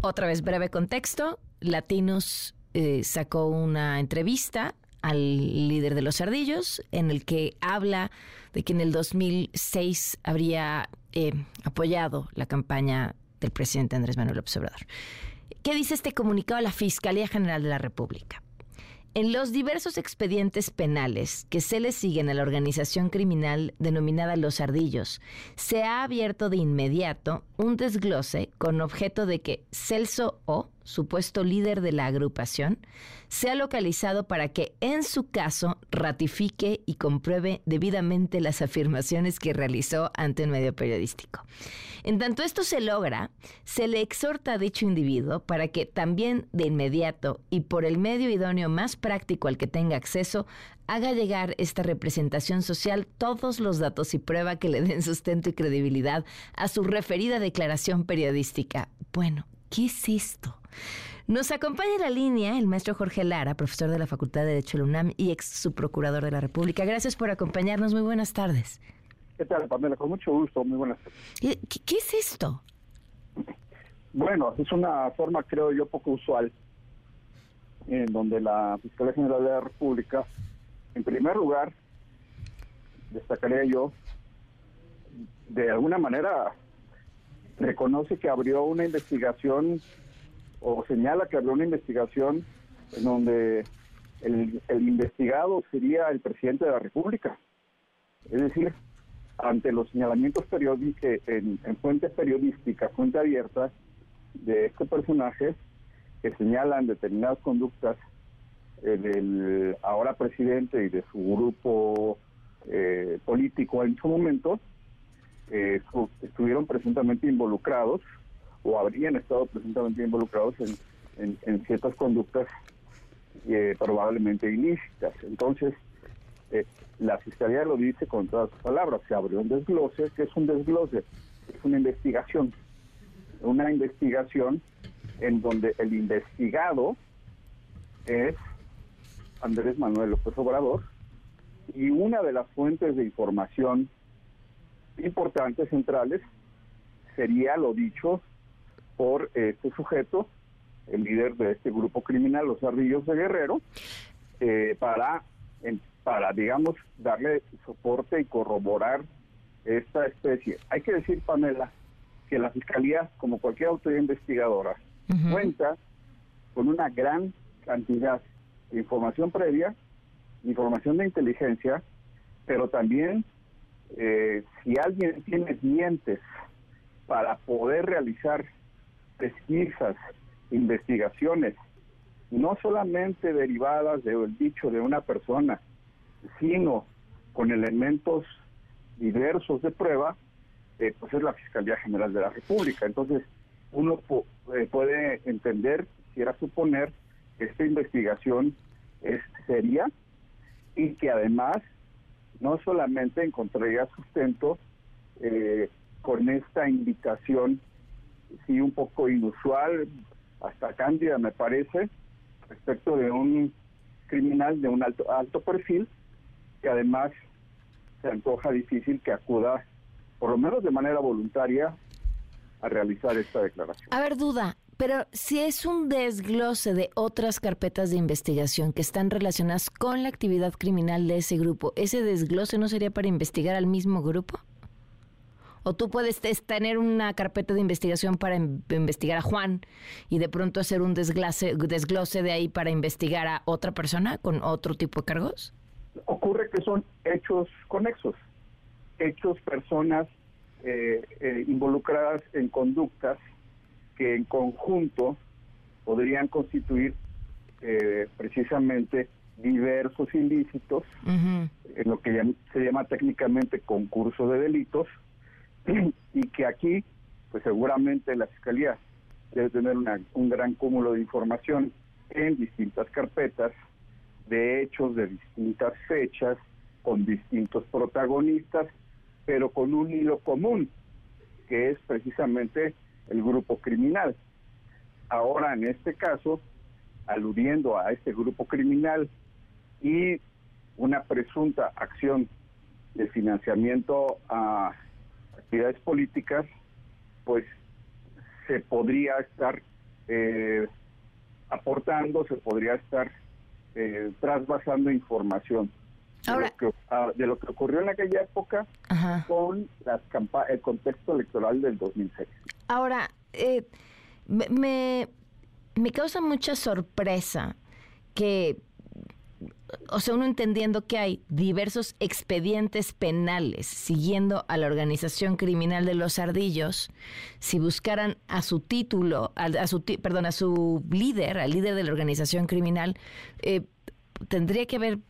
Otra vez, breve contexto. Latinos eh, sacó una entrevista al líder de los ardillos en el que habla de que en el 2006 habría eh, apoyado la campaña del presidente Andrés Manuel López Obrador. ¿Qué dice este comunicado a la Fiscalía General de la República? En los diversos expedientes penales que se le siguen a la organización criminal denominada Los Ardillos, se ha abierto de inmediato un desglose con objeto de que Celso O, supuesto líder de la agrupación, sea localizado para que, en su caso, ratifique y compruebe debidamente las afirmaciones que realizó ante un medio periodístico. En tanto esto se logra, se le exhorta a dicho individuo para que también de inmediato y por el medio idóneo más práctico al que tenga acceso, haga llegar esta representación social todos los datos y prueba que le den sustento y credibilidad a su referida declaración periodística. Bueno, ¿qué es esto? Nos acompaña en la línea el maestro Jorge Lara, profesor de la Facultad de Derecho de la UNAM y ex subprocurador de la República. Gracias por acompañarnos. Muy buenas tardes. ¿Qué tal, Pamela? Con mucho gusto, muy buenas tardes. ¿Qué, es esto? Bueno, es una forma, creo yo, poco usual, en donde la Fiscalía General de la República, en primer lugar, destacaría yo, de alguna manera reconoce que abrió una investigación o señala que abrió una investigación en donde el, el investigado sería el presidente de la República. Es decir, ante los señalamientos periódicos en, en fuentes periodísticas, fuente abierta, de este personaje que señalan determinadas conductas del ahora presidente y de su grupo eh, político en su momento, eh, estuvieron presuntamente involucrados o habrían estado presuntamente involucrados en, en ciertas conductas probablemente ilícitas. Entonces, eh, la Fiscalía lo dice con todas sus palabras, se abrió un desglose, que es un desglose? Es una investigación, una investigación en donde el investigado es Andrés Manuel López Obrador y una de las fuentes de información importantes, centrales, sería lo dicho por este sujeto, el líder de este grupo criminal, los Ardillos de Guerrero, eh, para para, digamos, darle soporte y corroborar esta especie. Hay que decir, Pamela, que la Fiscalía, como cualquier autoridad investigadora, cuenta con una gran cantidad de información previa, información de inteligencia, pero también eh, si alguien tiene dientes para poder realizar pesquisas, investigaciones, no solamente derivadas del dicho de una persona, sino con elementos diversos de prueba, eh, pues es la Fiscalía General de la República. Entonces, uno eh, puede entender, quisiera suponer, que esta investigación es seria y que además no solamente encontraría sustento eh, con esta invitación, sí, un poco inusual, hasta cándida me parece, respecto de un criminal de un alto, alto perfil, que además se antoja difícil que acuda, por lo menos de manera voluntaria, a realizar esta declaración. A ver, duda, pero si es un desglose de otras carpetas de investigación que están relacionadas con la actividad criminal de ese grupo, ¿ese desglose no sería para investigar al mismo grupo? O tú puedes tener una carpeta de investigación para investigar a Juan y de pronto hacer un desglose, desglose de ahí para investigar a otra persona con otro tipo de cargos. Ocurre que son hechos conexos, hechos, personas eh, eh, involucradas en conductas que en conjunto podrían constituir eh, precisamente diversos ilícitos, en lo que se llama técnicamente concurso de delitos, y que aquí, pues seguramente la Fiscalía debe tener un gran cúmulo de información en distintas carpetas, de hechos de distintas fechas, con distintos protagonistas, pero con un hilo común, que es precisamente el grupo criminal. Ahora, en este caso, aludiendo a este grupo criminal y una presunta acción de financiamiento a actividades políticas, pues se podría estar eh, aportando, se podría estar eh, trasvasando información de, lo que, de, lo que, ocurrió en aquella época con las el contexto electoral del 2006. Ahora, eh, me, me causa mucha sorpresa que o sea, uno entendiendo que hay diversos expedientes penales siguiendo a la organización criminal de los ardillos, si buscaran a su título, a, su, perdón, a su líder, al líder de la organización criminal, eh, tendría que haber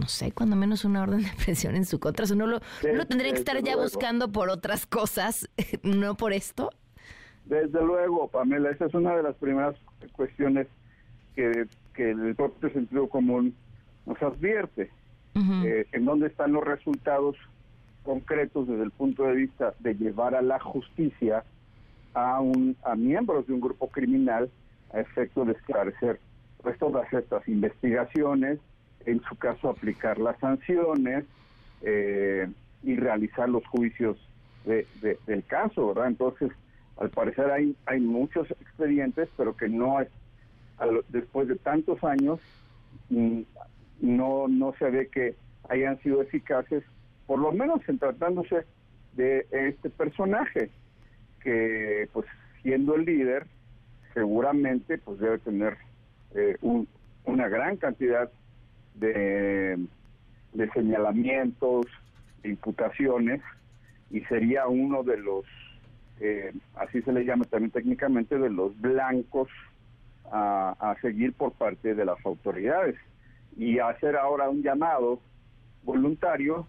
no sé, cuando menos una orden de presión en su contra. O no lo, lo tendría que estar ya buscando por otras cosas, no por esto. Desde luego, Pamela, esa es una de las primeras cuestiones que, que el propio sentido común nos advierte eh, en dónde están los resultados concretos desde el punto de vista de llevar a la justicia a, un, a miembros de un grupo criminal a efecto de esclarecer pues, todas estas investigaciones, en su caso aplicar las sanciones eh, y realizar los juicios de, del caso, ¿verdad? Entonces, al parecer hay, hay muchos expedientes, pero que no, es, después de tantos años, mm, no, no se ve que hayan sido eficaces, por lo menos en tratándose de este personaje, que pues siendo el líder, seguramente pues debe tener eh, una gran cantidad de, de señalamientos, de imputaciones, y sería uno de los, eh, así se le llama también técnicamente, de los blancos a, a seguir por parte de las autoridades y hacer ahora un llamado voluntario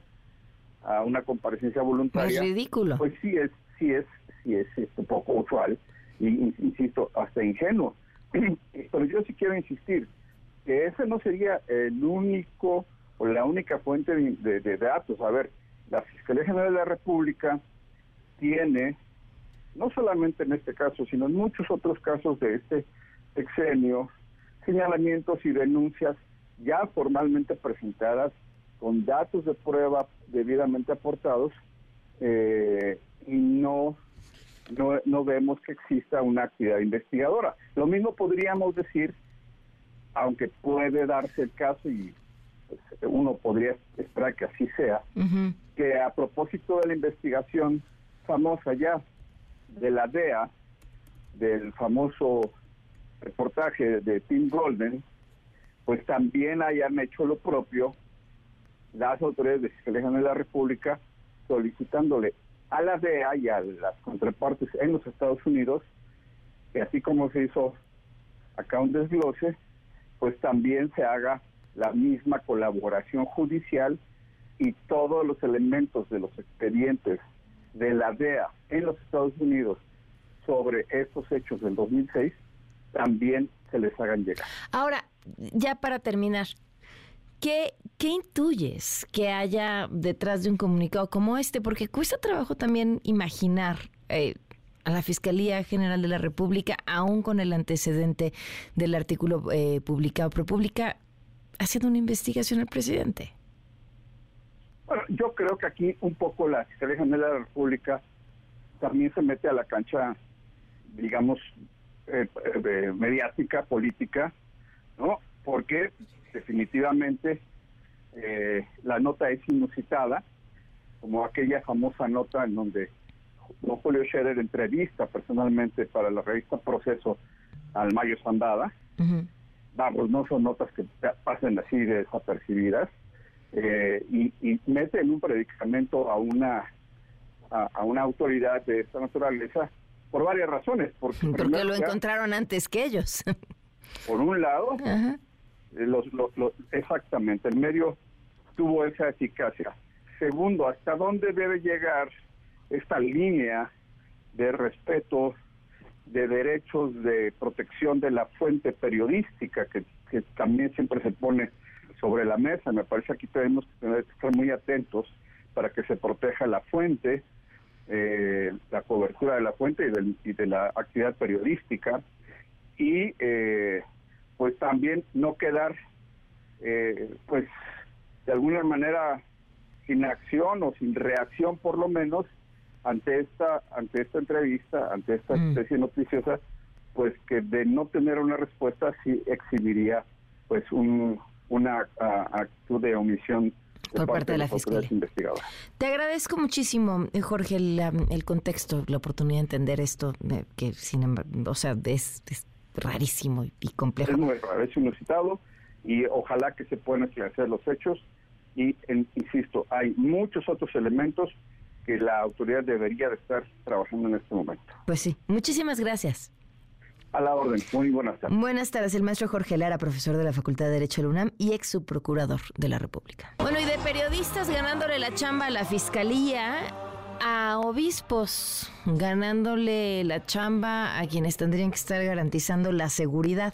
a una comparecencia voluntaria. Es ridículo. Pues sí es, sí es, sí es, un poco usual y insisto, hasta ingenuo. Pero yo sí quiero insistir que ese no sería el único o la única fuente de, datos. A ver, la Fiscalía General de la República tiene, no solamente en este caso, sino en muchos otros casos de este sexenio, señalamientos y denuncias ya formalmente presentadas con datos de prueba debidamente aportados eh, y no, no, vemos que exista una actividad investigadora. Lo mismo podríamos decir, aunque puede darse el caso y pues, uno podría esperar que así sea, que a propósito de la investigación famosa ya de la DEA, del famoso reportaje de Tim Golden, pues también hayan hecho lo propio las autoridades de Fiscalía de la República solicitándole a la DEA y a las contrapartes en los Estados Unidos que así como se hizo acá un desglose, pues también se haga la misma colaboración judicial y todos los elementos de los expedientes de la DEA en los Estados Unidos sobre estos hechos del 2006 también se les hagan llegar. Ahora, ya para terminar, ¿qué, ¿qué intuyes que haya detrás de un comunicado como este? Porque cuesta trabajo también imaginar eh, a la Fiscalía General de la República, aún con el antecedente del artículo eh, publicado por Pública, haciendo una investigación al presidente. Bueno, yo creo que aquí un poco la Fiscalía General de la República también se mete a la cancha, digamos, eh, eh, mediática, política, ¿no? Porque definitivamente eh, la nota es inusitada, como aquella famosa nota en donde don Julio Scherer entrevista personalmente para la revista Proceso al Mayo Sandada. Vamos, no son notas que pasen así desapercibidas. Eh, y, y, mete en un predicamento a una a, una autoridad de esta naturaleza por varias razones. Porque, lo encontraron antes que ellos. Por un lado, eh, los, exactamente, el medio tuvo esa eficacia. Segundo, ¿hasta dónde debe llegar esta línea de respeto de derechos de protección de la fuente periodística que, también siempre se pone sobre la mesa. Me parece que aquí tenemos que tener que estar muy atentos para que se proteja la fuente, eh, la cobertura de la fuente y, de la actividad periodística y eh, pues también no quedar eh, pues de alguna manera sin acción o sin reacción por lo menos ante esta ante esta entrevista ante esta mm. especie noticiosa pues que de no tener una respuesta sí exhibiría pues un una actitud de omisión por parte, de la Fiscalía. Te agradezco muchísimo, eh, Jorge, el, el, contexto, la oportunidad de entender esto, que sin embargo, o sea, es, rarísimo y complejo. Es muy raro, es inusitado y ojalá que se puedan esclarecer los hechos y, insisto, hay muchos otros elementos que la autoridad debería de estar trabajando en este momento. Pues sí, muchísimas gracias. A la orden. Muy buenas tardes. Buenas tardes. El maestro Jorge Lara, profesor de la Facultad de Derecho de la UNAM y ex subprocurador de la República. Bueno, y de periodistas ganándole la chamba a la fiscalía, a obispos ganándole la chamba a quienes tendrían que estar garantizando la seguridad.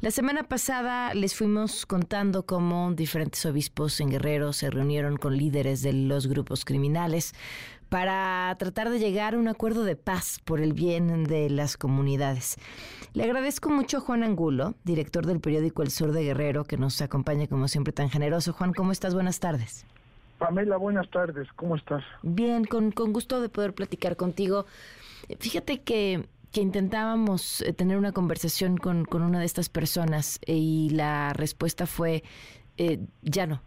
La semana pasada les fuimos contando cómo diferentes obispos en Guerrero se reunieron con líderes de los grupos criminales para tratar de llegar a un acuerdo de paz por el bien de las comunidades. Le agradezco mucho a Juan Angulo, director del periódico El Sur de Guerrero, que nos acompaña como siempre tan generoso. Juan, ¿cómo estás? Buenas tardes. Pamela, buenas tardes. ¿Cómo estás? Bien, con, gusto de poder platicar contigo. Fíjate que intentábamos eh, tener una conversación con, una de estas personas y la respuesta fue eh, ya no.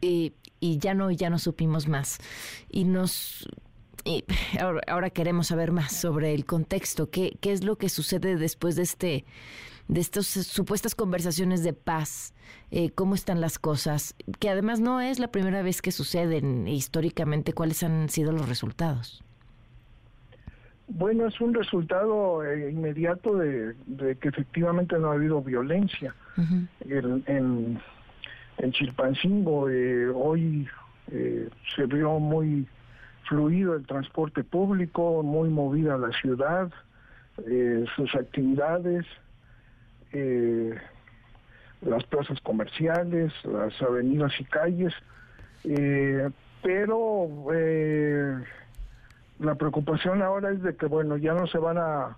Y y ya no, ya no supimos más. Y nos ahora, queremos saber más sobre el contexto, qué, qué es lo que sucede después de este de estas supuestas conversaciones de paz, eh, cómo están las cosas, que además no es la primera vez que suceden históricamente, cuáles han sido los resultados. Bueno, es un resultado eh, inmediato de, que efectivamente no ha habido violencia. en, en Chilpancingo eh, hoy eh, se vio muy fluido el transporte público, muy movida la ciudad, eh, sus actividades, las plazas comerciales, las avenidas y calles, pero la preocupación ahora es de que, bueno, ya no se van a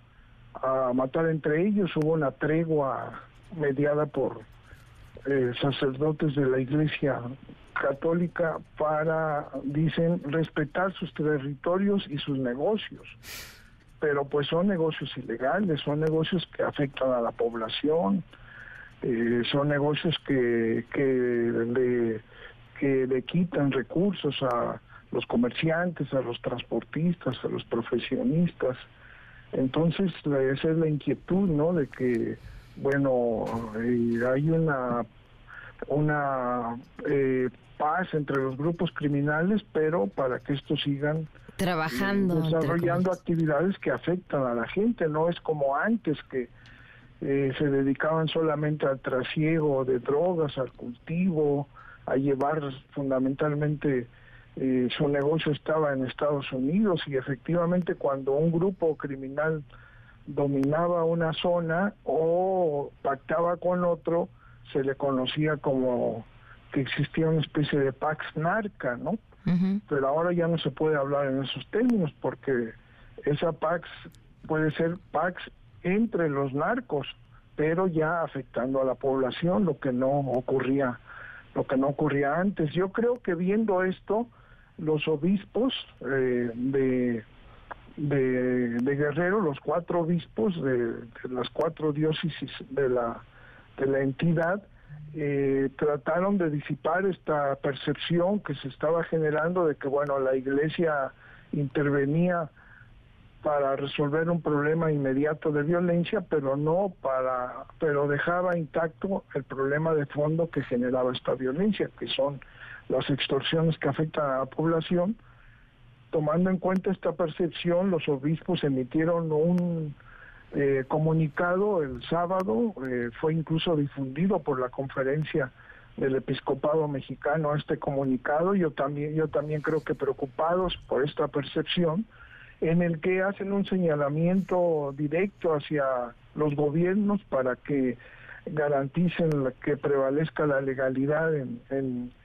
matar entre ellos, hubo una tregua mediada por eh, sacerdotes de la Iglesia Católica para, dicen, respetar sus territorios y sus negocios. Pero pues son negocios ilegales, son negocios que afectan a la población, eh, son negocios que, que, le, que le quitan recursos a los comerciantes, a los transportistas, a los profesionistas. Entonces, esa es la inquietud, ¿no? De que, bueno, eh, hay una una eh, paz entre los grupos criminales, pero para que estos sigan trabajando, eh, desarrollando actividades que afectan a la gente. No es como antes que eh, se dedicaban solamente al trasiego de drogas, al cultivo, a llevar fundamentalmente su negocio estaba en Estados Unidos y efectivamente cuando un grupo criminal dominaba una zona o pactaba con otro, se le conocía como que existía una especie de pax narca, ¿no? Pero ahora ya no se puede hablar en esos términos porque esa pax puede ser pax entre los narcos, pero ya afectando a la población, lo que no ocurría, lo que no ocurría antes. Yo creo que viendo esto, los obispos eh, de Guerrero, los cuatro obispos de, las cuatro diócesis de la, de la entidad, eh, trataron de disipar esta percepción que se estaba generando de que, bueno, la iglesia intervenía para resolver un problema inmediato de violencia, pero no para, pero dejaba intacto el problema de fondo que generaba esta violencia, que son las extorsiones que afectan a la población. Tomando en cuenta esta percepción, los obispos emitieron un eh, comunicado el sábado, eh, fue incluso difundido por la conferencia del episcopado mexicano este comunicado, yo también, yo también creo que preocupados por esta percepción, en el que hacen un señalamiento directo hacia los gobiernos para que garanticen que prevalezca la legalidad en,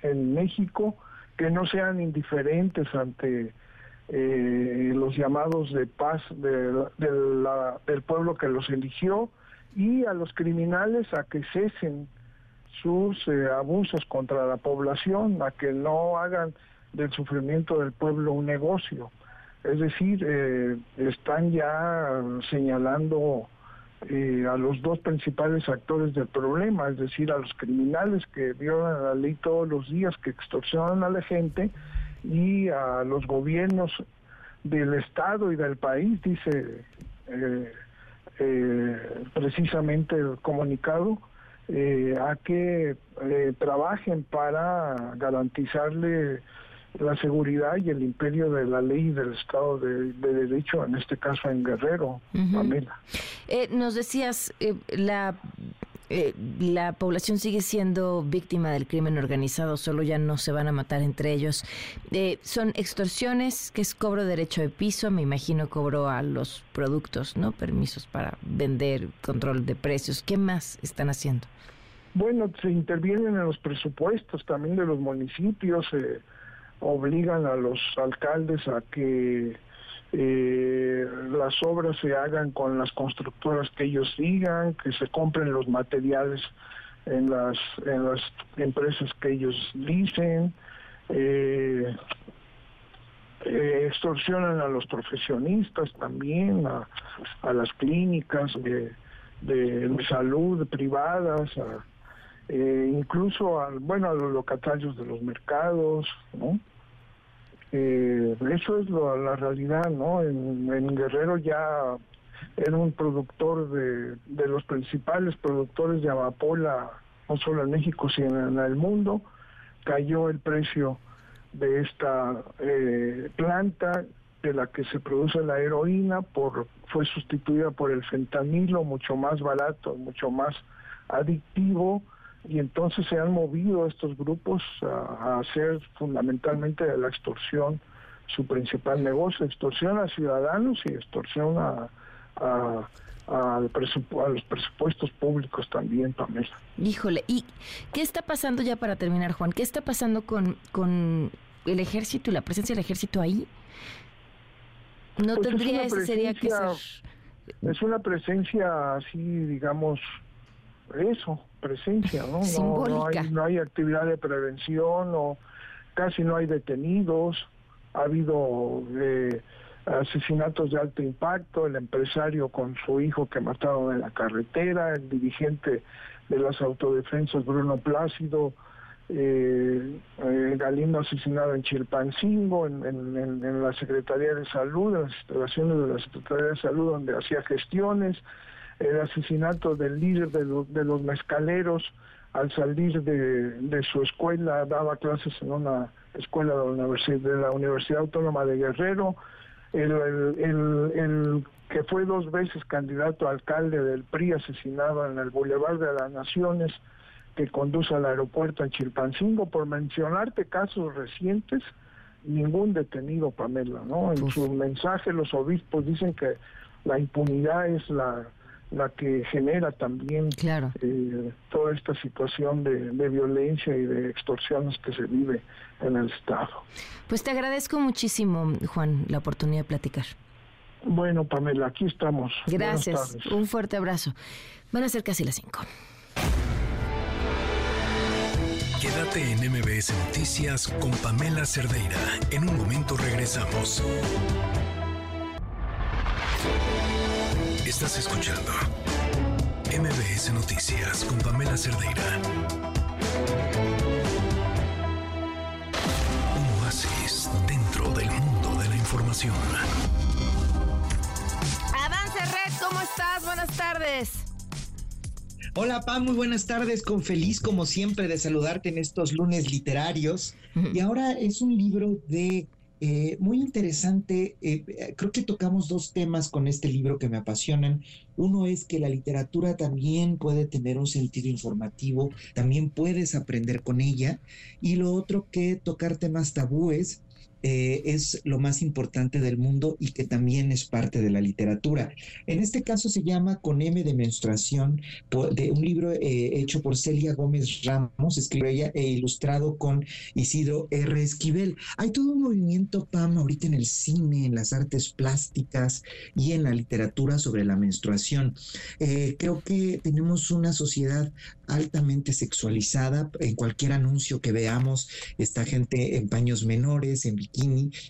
en, México, que no sean indiferentes ante eh, los llamados de paz de, del pueblo que los eligió y a los criminales a que cesen sus eh, abusos contra la población, a que no hagan del sufrimiento del pueblo un negocio. Es decir, eh, están ya señalando eh, a los dos principales actores del problema, es decir, a los criminales que violan la ley todos los días, que extorsionan a la gente, y a los gobiernos del Estado y del país, dice eh, precisamente el comunicado, a que trabajen para garantizarle la seguridad y el imperio de la ley y del Estado de, Derecho, en este caso en Guerrero, Pamela. Eh, nos decías, eh, la, eh, la población sigue siendo víctima del crimen organizado, solo ya no se van a matar entre ellos. son extorsiones, que es cobro de derecho de piso, me imagino cobro a los productos, ¿no? Permisos para vender, control de precios. ¿Qué más están haciendo? Bueno, se intervienen en los presupuestos también de los municipios. Eh, obligan a los alcaldes a que eh, las obras se hagan con las constructoras que ellos digan, que se compren los materiales en las, en las empresas que ellos dicen, eh, eh, extorsionan a los profesionistas también, a, a las clínicas de, de, salud privadas, incluso a, bueno, a los locatarios de los mercados, ¿no? Eh, eso es la realidad, ¿no? En, Guerrero ya era un productor de, de los principales productores de amapola, no solo en México, sino en el mundo. Cayó el precio de esta eh, planta de la que se produce la heroína, por, fue sustituida por el fentanilo, mucho más barato, mucho más adictivo, y entonces se han movido estos grupos a, hacer fundamentalmente de la extorsión su principal negocio, extorsión a ciudadanos y extorsión a, a, a, los presupuestos públicos también, Pamela. Híjole, ¿y qué está pasando ya para terminar, Juan? ¿Qué está pasando con, con el ejército y la presencia del ejército ahí? No pues tendría ese sería que ser... Es una presencia así, digamos, eso, presencia, ¿no? No, hay, no hay actividad de prevención, o casi no hay detenidos, ha habido eh, asesinatos de alto impacto, el empresario con su hijo que mataron en la carretera, el dirigente de las autodefensas Bruno Plácido, eh, eh, Galindo asesinado en Chilpancingo, en, en, la Secretaría de Salud, en las instalaciones de la Secretaría de Salud donde hacía gestiones, el asesinato del líder de, los mezcaleros al salir de, su escuela, daba clases en una escuela de la Universidad, de la Universidad Autónoma de Guerrero, el, que fue dos veces candidato a alcalde del PRI asesinado en el Boulevard de las Naciones, que conduce al aeropuerto en Chilpancingo, por mencionarte casos recientes, ningún detenido, Pamela, ¿no? En su mensaje los obispos dicen que la impunidad es la la que genera también claro. Eh, toda esta situación de, violencia y de extorsiones que se vive en el Estado. Pues te agradezco muchísimo, Juan, la oportunidad de platicar. Bueno, Pamela, aquí estamos. Gracias. Un fuerte abrazo. Van a ser casi las cinco. Quédate en MBS Noticias con Pamela Cerdeira. En un momento regresamos. Estás escuchando MBS Noticias con Pamela Cerdeira. Un oasis dentro del mundo de la información. Adán Red, ¿cómo estás? Buenas tardes. Hola Pam, muy buenas tardes, con feliz como siempre de saludarte en estos lunes literarios. Y ahora es un libro de eh, muy interesante. Eh, creo que tocamos dos temas con este libro que me apasionan. Uno es que la literatura también puede tener un sentido informativo, también puedes aprender con ella. Y lo otro que tocar temas tabúes eh, es lo más importante del mundo y que también es parte de la literatura. En este caso se llama Con M de menstruación, de un libro eh, hecho por Celia Gómez Ramos, escribe ella, e ilustrado con Isidro R. Esquivel. Hay todo un movimiento, Pam, ahorita en el cine, en las artes plásticas y en la literatura sobre la menstruación. Eh, creo que tenemos una sociedad altamente sexualizada. En cualquier anuncio que veamos, está gente en paños menores, en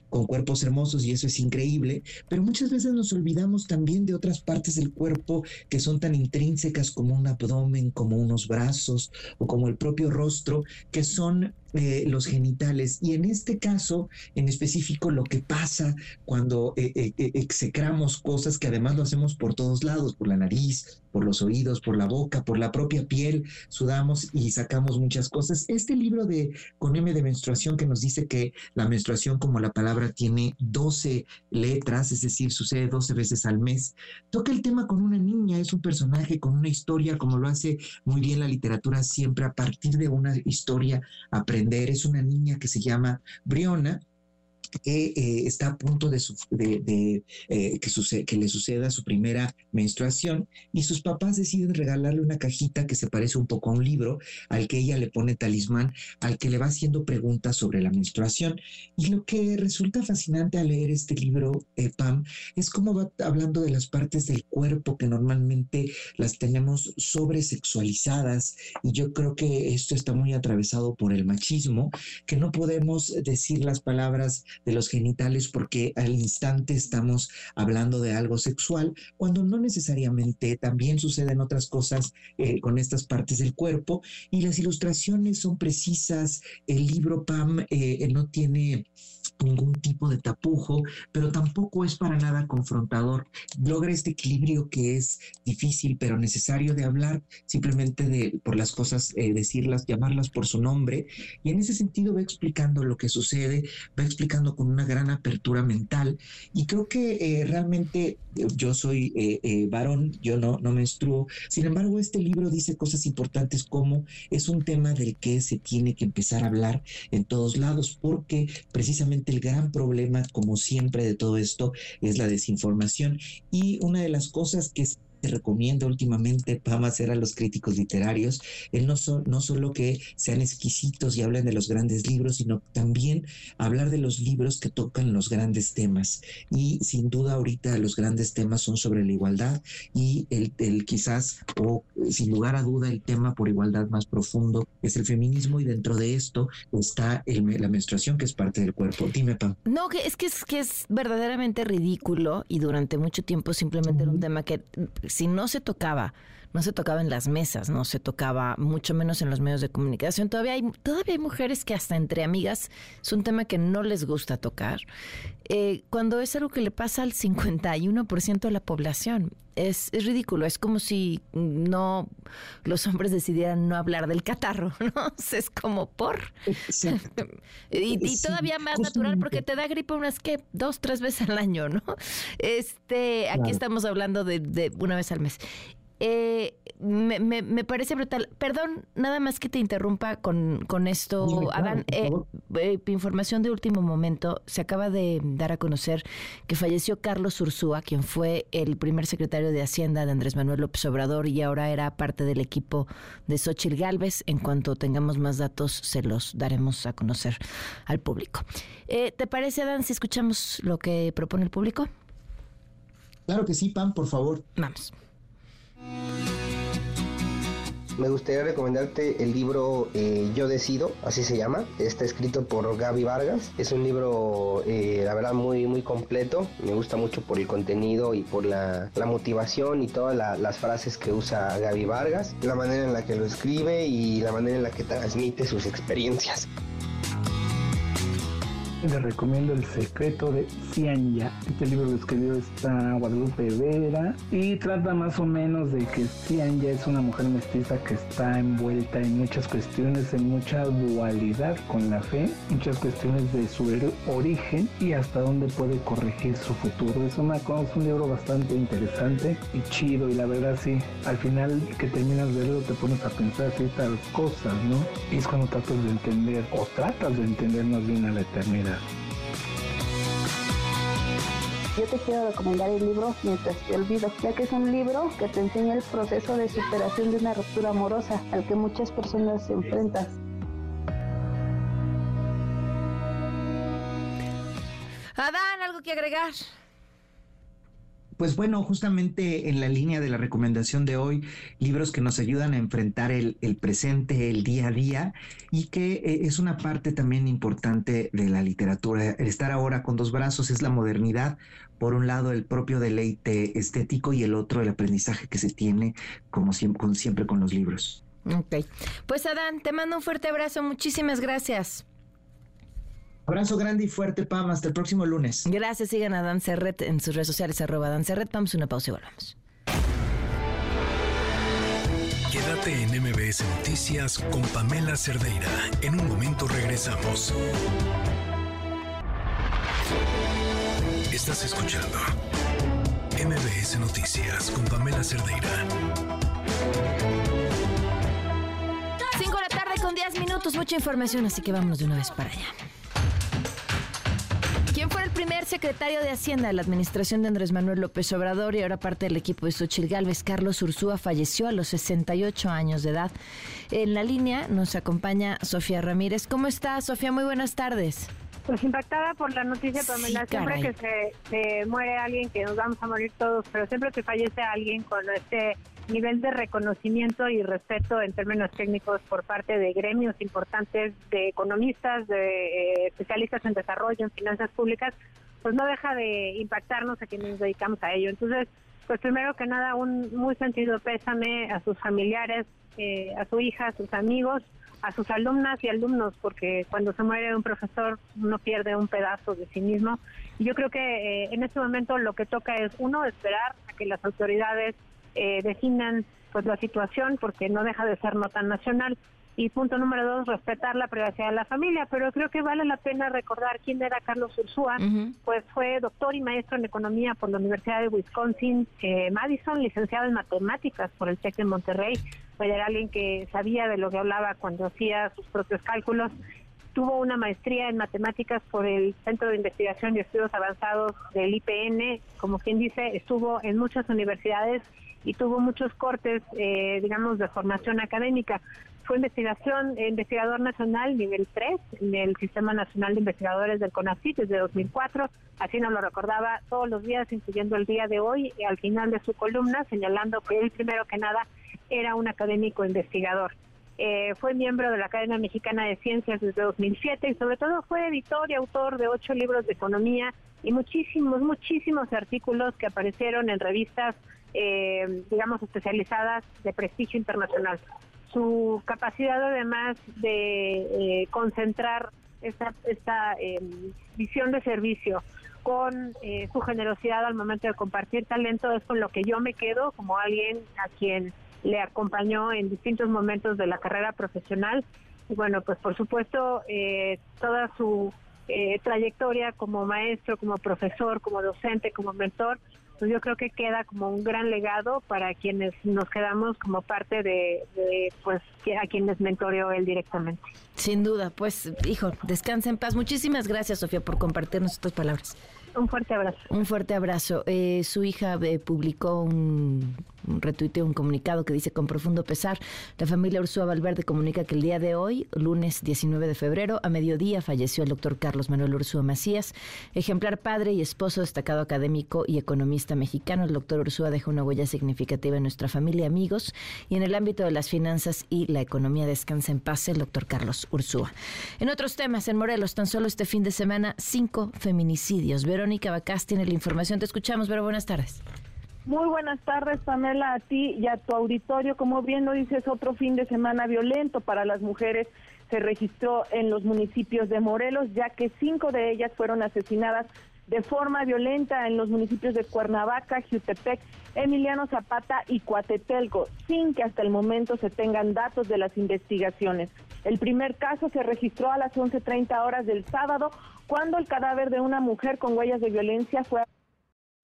con cuerpos hermosos y eso es increíble, pero muchas veces nos olvidamos también de otras partes del cuerpo que son tan intrínsecas como un abdomen, como unos brazos o como el propio rostro, que son eh, los genitales. Y en este caso, en específico, lo que pasa cuando eh, eh, execramos cosas que además lo hacemos por todos lados, por la nariz, por los oídos, por la boca, por la propia piel, sudamos y sacamos muchas cosas. Este libro de Con M de menstruación que nos dice que la menstruación como la palabra tiene 12 letras, es decir, sucede 12 veces al mes, toca el tema con una niña, es un personaje con una historia, como lo hace muy bien la literatura siempre, a partir de una historia aprendida es una niña que se llama Briona que eh, está a punto de, de, eh, que, que, le suceda su primera menstruación y sus papás deciden regalarle una cajita que se parece un poco a un libro al que ella le pone talismán, al que le va haciendo preguntas sobre la menstruación. Y lo que resulta fascinante al leer este libro, eh, Pam, es cómo va hablando de las partes del cuerpo que normalmente las tenemos sobresexualizadas y yo creo que esto está muy atravesado por el machismo, que no podemos decir las palabras de los genitales porque al instante estamos hablando de algo sexual, cuando no necesariamente también suceden otras cosas eh, con estas partes del cuerpo. Y las ilustraciones son precisas, el libro Pam eh, no tiene ningún tipo de tapujo, pero tampoco es para nada confrontador. Logra este equilibrio que es difícil, pero necesario de hablar, simplemente de por las cosas, eh, decirlas, llamarlas por su nombre. Y en ese sentido va explicando lo que sucede, va explicando con una gran apertura mental. Y creo que eh, realmente eh, yo soy varón, yo no, no menstruo. Sin embargo, este libro dice cosas importantes como es un tema del que se tiene que empezar a hablar en todos lados, porque precisamente el gran problema, como siempre, de todo esto es la desinformación. Y una de las cosas que te recomiendo últimamente para hacer a los críticos literarios, es no, no solo que sean exquisitos y hablen de los grandes libros, sino también hablar de los libros que tocan los grandes temas. Y sin duda ahorita los grandes temas son sobre la igualdad y el, el quizás, o sin lugar a duda, el tema por igualdad más profundo es el feminismo y dentro de esto está el, la menstruación que es parte del cuerpo. Dime, Pam. No, que es que es, que es verdaderamente ridículo y durante mucho tiempo simplemente era un tema que si no se tocaba, no se tocaba en las mesas, no se tocaba mucho menos en los medios de comunicación. Todavía hay, todavía hay mujeres que hasta entre amigas es un tema que no les gusta tocar, eh, cuando es algo que le pasa al 51% de la población. Es, es, ridículo, es como si no los hombres decidieran no hablar del catarro, ¿no? Es como por. y, todavía más natural porque te da gripe unas que dos, tres veces al año, ¿no? Este, aquí estamos hablando de, de una vez al mes. Eh, me, me, parece brutal. Perdón, nada más que te interrumpa con, con esto, Adán. Eh, eh, información de último momento. Se acaba de dar a conocer que falleció Carlos Ursúa, quien fue el primer secretario de Hacienda de Andrés Manuel López Obrador y ahora era parte del equipo de Xochitl Galvez. En cuanto tengamos más datos, se los daremos a conocer al público. Eh, ¿Te parece, Adán, si escuchamos lo que propone el público? Claro que sí, Pam, por favor. Vamos. Me gustaría recomendarte el libro eh, Yo Decido, así se llama. Está escrito por Gaby Vargas. Es un libro, eh, la verdad, muy, muy completo. Me gusta mucho por el contenido y por la, motivación y todas las frases que usa Gaby Vargas, la manera en la que lo escribe y la manera en la que transmite sus experiencias. Les recomiendo El secreto de Cianya. Este libro lo escribió esta Guadalupe Vera y trata más o menos de que Cianya es una mujer mestiza que está envuelta en muchas cuestiones, en mucha dualidad con la fe, muchas cuestiones de su origen y hasta dónde puede corregir su futuro. Es, una, es un libro bastante interesante y chido y la verdad sí, al final que terminas de leerlo te pones a pensar ciertas cosas, ¿no? Y es cuando tratas de entender o tratas de entender más bien a la eternidad. Yo te quiero recomendar el libro Mientras te olvido, ya que es un libro que te enseña el proceso de superación de una ruptura amorosa al que muchas personas se enfrentan. Adán, ¿algo que agregar? Pues bueno, justamente en la línea de la recomendación de hoy, libros que nos ayudan a enfrentar el, presente, el día a día, y que eh, es una parte también importante de la literatura. El estar ahora con dos brazos es la modernidad. Por un lado, el propio deleite estético y el otro, el aprendizaje que se tiene, como siempre, siempre con los libros. Ok. Pues Adán, te mando un fuerte abrazo. Muchísimas gracias. Abrazo grande y fuerte, Pam. Hasta el próximo lunes. Gracias. Sigan a Dan Cerret en sus redes sociales, arroba Dan Cerret. Vamos a una pausa y volvamos. Quédate en MBS Noticias con Pamela Cerdeira. En un momento regresamos. Estás escuchando MBS Noticias con Pamela Cerdeira. 5 de la tarde con 10 minutos, mucha información, así que vámonos de una vez para allá. ¿Quién fue el primer secretario de Hacienda de la administración de Andrés Manuel López Obrador y ahora parte del equipo de Xochitl Gálvez? Carlos Ursúa falleció a los 68 años de edad. En la línea nos acompaña Sofía Ramírez. ¿Cómo está, Sofía? Muy buenas tardes. Pues impactada por la noticia, Pamela. siempre que se, se, muere alguien, que nos vamos a morir todos, pero siempre que fallece alguien con este nivel de reconocimiento y respeto en términos técnicos por parte de gremios importantes, de economistas, de eh, especialistas en desarrollo, en finanzas públicas, pues no deja de impactarnos a quienes nos dedicamos a ello. Entonces, pues primero que nada, un muy sentido pésame a sus familiares, eh, a su hija, a sus amigos, a sus alumnas y alumnos, porque cuando se muere un profesor uno pierde un pedazo de sí mismo. Y yo creo que eh, en este momento lo que toca es, uno, esperar a que las autoridades eh, definan pues la situación porque no deja de ser nota nacional. Y punto número dos respetar la privacidad de la familia. Pero creo que vale la pena recordar quién era Carlos Ursúa. Pues fue doctor y maestro en economía por la Universidad de Wisconsin eh, Madison licenciado en matemáticas por el TEC de Monterrey. Fue era alguien que sabía de lo que hablaba cuando hacía sus propios cálculos. Tuvo una maestría en matemáticas por el Centro de Investigación y Estudios Avanzados del IPN como quien dice estuvo en muchas universidades y tuvo muchos cortes, eh, digamos, de formación académica. Fue investigación, investigador nacional nivel 3 en el Sistema Nacional de Investigadores del CONACYT desde 2004. Así nos lo recordaba todos los días, incluyendo el día de hoy, al final de su columna, señalando que él, primero que nada, era un académico investigador. Eh, fue miembro de la Academia Mexicana de Ciencias desde 2007 y sobre todo fue editor y autor de ocho libros de economía y muchísimos, muchísimos artículos que aparecieron en revistas eh, digamos, especializadas de prestigio internacional. Su capacidad además de eh, concentrar esta, esta em, visión de servicio con eh, su generosidad al momento de compartir talento es con lo que yo me quedo como alguien a quien le acompañó en distintos momentos de la carrera profesional. Y bueno, pues por supuesto, eh, toda su trayectoria como maestro, como profesor, como docente, como mentor, pues yo creo que queda como un gran legado para quienes nos quedamos como parte de, pues a quienes mentoreó él directamente. Sin duda, pues hijo, descansa en paz. Muchísimas gracias Sofía por compartirnos estas palabras. Un fuerte abrazo. Un fuerte abrazo. Eh, su hija eh, publicó un retuiteó un comunicado que dice con profundo pesar, la familia Ursúa Valverde comunica que el día de hoy, lunes 19 de febrero, a mediodía falleció el doctor Carlos Manuel Ursúa Macías, ejemplar padre y esposo, destacado académico y economista mexicano. El doctor Ursúa dejó una huella significativa en nuestra familia, amigos y en el ámbito de las finanzas y la economía. Descansa en paz el doctor Carlos Ursúa. En otros temas, en Morelos, tan solo este fin de semana, cinco feminicidios. Verónica Bacás tiene la información. Te escuchamos, pero buenas tardes. Muy buenas tardes, Pamela, a ti y a tu auditorio. Como bien lo dices, otro fin de semana violento para las mujeres se registró en los municipios de Morelos, ya que cinco de ellas fueron asesinadas de forma violenta en los municipios de Cuernavaca, Jutepec, Emiliano Zapata y Cuatetelco, sin que hasta el momento se tengan datos de las investigaciones. El primer caso se registró a las 11.30 horas del sábado, cuando el cadáver de una mujer con huellas de violencia fue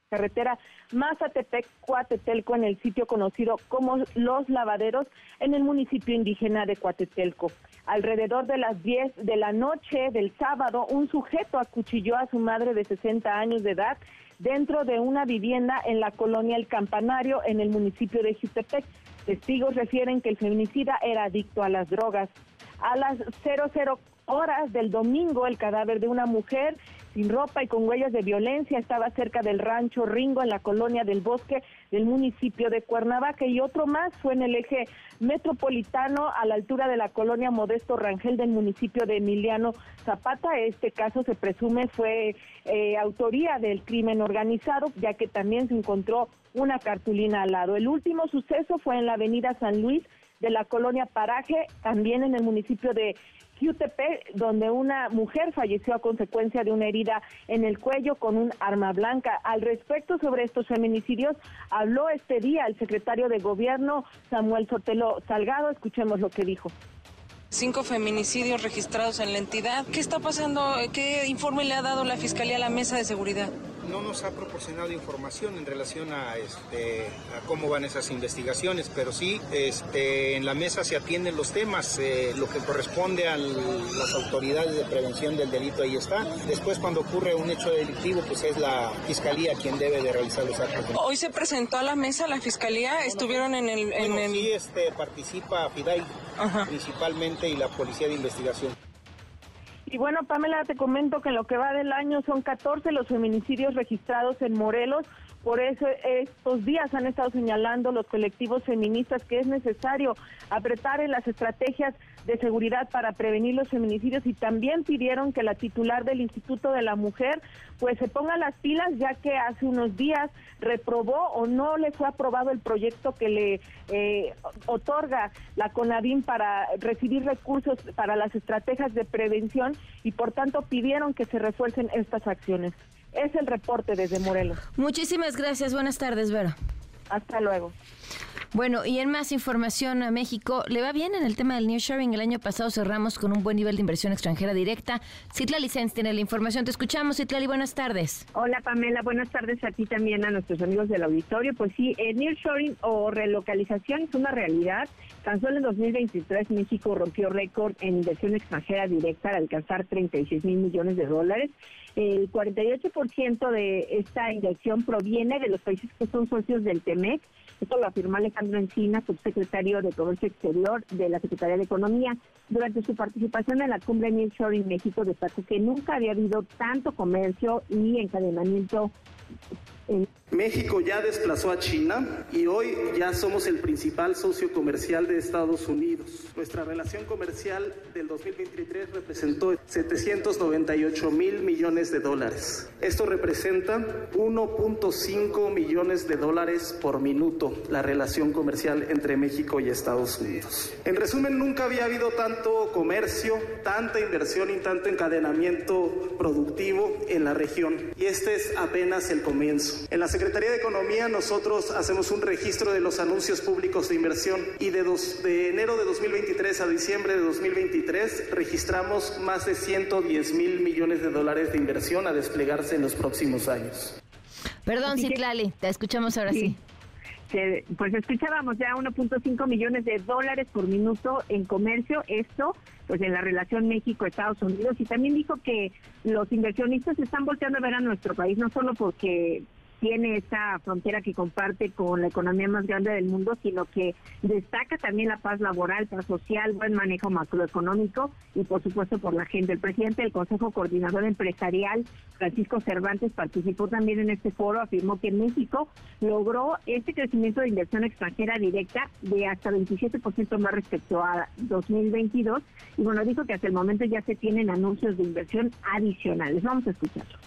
carretera Mazatepec-Cuatetelco en el sitio conocido como Los Lavaderos en el municipio indígena de Cuatetelco. Alrededor de las 10 de la noche del sábado, un sujeto acuchilló a su madre de 60 años de edad dentro de una vivienda en la colonia El Campanario en el municipio de Jutepec. Testigos refieren que el feminicida era adicto a las drogas. A las 00 horas del domingo, el cadáver de una mujer sin ropa y con huellas de violencia estaba cerca del rancho Ringo en la colonia del Bosque del municipio de Cuernavaca y otro más fue en el eje metropolitano a la altura de la colonia Modesto Rangel del municipio de Emiliano Zapata. Este caso se presume fue eh, autoría del crimen organizado ya que también se encontró una cartulina al lado. El último suceso fue en la avenida San Luis de la colonia Paraje, también en el municipio de QTP, donde una mujer falleció a consecuencia de una herida en el cuello con un arma blanca. Al respecto sobre estos feminicidios, habló este día el secretario de Gobierno, Samuel Sotelo Salgado. Escuchemos lo que dijo. Cinco feminicidios registrados en la entidad. ¿Qué está pasando? ¿Qué informe le ha dado la Fiscalía a la Mesa de Seguridad? no nos ha proporcionado información en relación a, este, a cómo van esas investigaciones, pero sí este, en la mesa se atienden los temas, eh, lo que corresponde a las autoridades de prevención del delito ahí está. Después cuando ocurre un hecho delictivo, pues es la fiscalía quien debe de realizar los actos. Hoy se presentó a la mesa la fiscalía, estuvieron en el... En Sí, este, participa FIDAI principalmente y la policía de investigación. Y bueno, Pamela, te comento que en lo que va del año son 14 los feminicidios registrados en Morelos. Por eso estos días han estado señalando los colectivos feministas que es necesario apretar en las estrategias de seguridad para prevenir los feminicidios y también pidieron que la titular del Instituto de la Mujer pues se ponga las pilas ya que hace unos días reprobó o no le fue aprobado el proyecto que le eh, otorga la CONADIM para recibir recursos para las estrategias de prevención y por tanto pidieron que se refuercen estas acciones. Es el reporte desde Morelos. Muchísimas gracias. Buenas tardes, Vera. Hasta luego. Bueno, y en más información a México, ¿le va bien en el tema del nearshoring? El año pasado cerramos con un buen nivel de inversión extranjera directa. Citlali Sens tiene la información. Te escuchamos, Citlali, buenas tardes. Hola, Pamela, buenas tardes a ti también, a nuestros amigos del auditorio. Pues sí, el nearshoring o relocalización es una realidad. Tan solo en 2023 México rompió récord en inversión extranjera directa al alcanzar 36 mil millones de dólares. El 48% de esta inversión proviene de los países que son socios del TEMEC. Esto lo afirmó Alejandro Encina, subsecretario de Comercio Exterior de la Secretaría de Economía. Durante su participación en la cumbre Nearshoring México destacó que nunca había habido tanto comercio y encadenamiento México ya desplazó a China y hoy ya somos el principal socio comercial de Estados Unidos. Nuestra relación comercial del 2023 representó 798 mil millones de dólares. Esto representa 1.5 millones de dólares por minuto la relación comercial entre México y Estados Unidos. En resumen, nunca había habido tanto comercio, tanta inversión y tanto encadenamiento productivo en la región. Y este es apenas el comienzo. En la Secretaría de Economía nosotros hacemos un registro de los anuncios públicos de inversión y de, dos, de enero de 2023 a diciembre de 2023 registramos más de 110 mil millones de dólares de inversión a desplegarse en los próximos años. Perdón, Citlali, te escuchamos ahora sí. pues escuchábamos ya 1.5 millones de dólares por minuto en comercio, esto pues en la relación México-Estados Unidos y también dijo que los inversionistas están volteando a ver a nuestro país, no solo porque tiene esta frontera que comparte con la economía más grande del mundo, sino que destaca también la paz laboral, paz social, buen manejo macroeconómico y por supuesto por la gente. El presidente del Consejo Coordinador Empresarial, Francisco Cervantes, participó también en este foro, afirmó que México logró este crecimiento de inversión extranjera directa de hasta 27% más respecto a 2022 y bueno, dijo que hasta el momento ya se tienen anuncios de inversión adicionales. Vamos a escucharlo.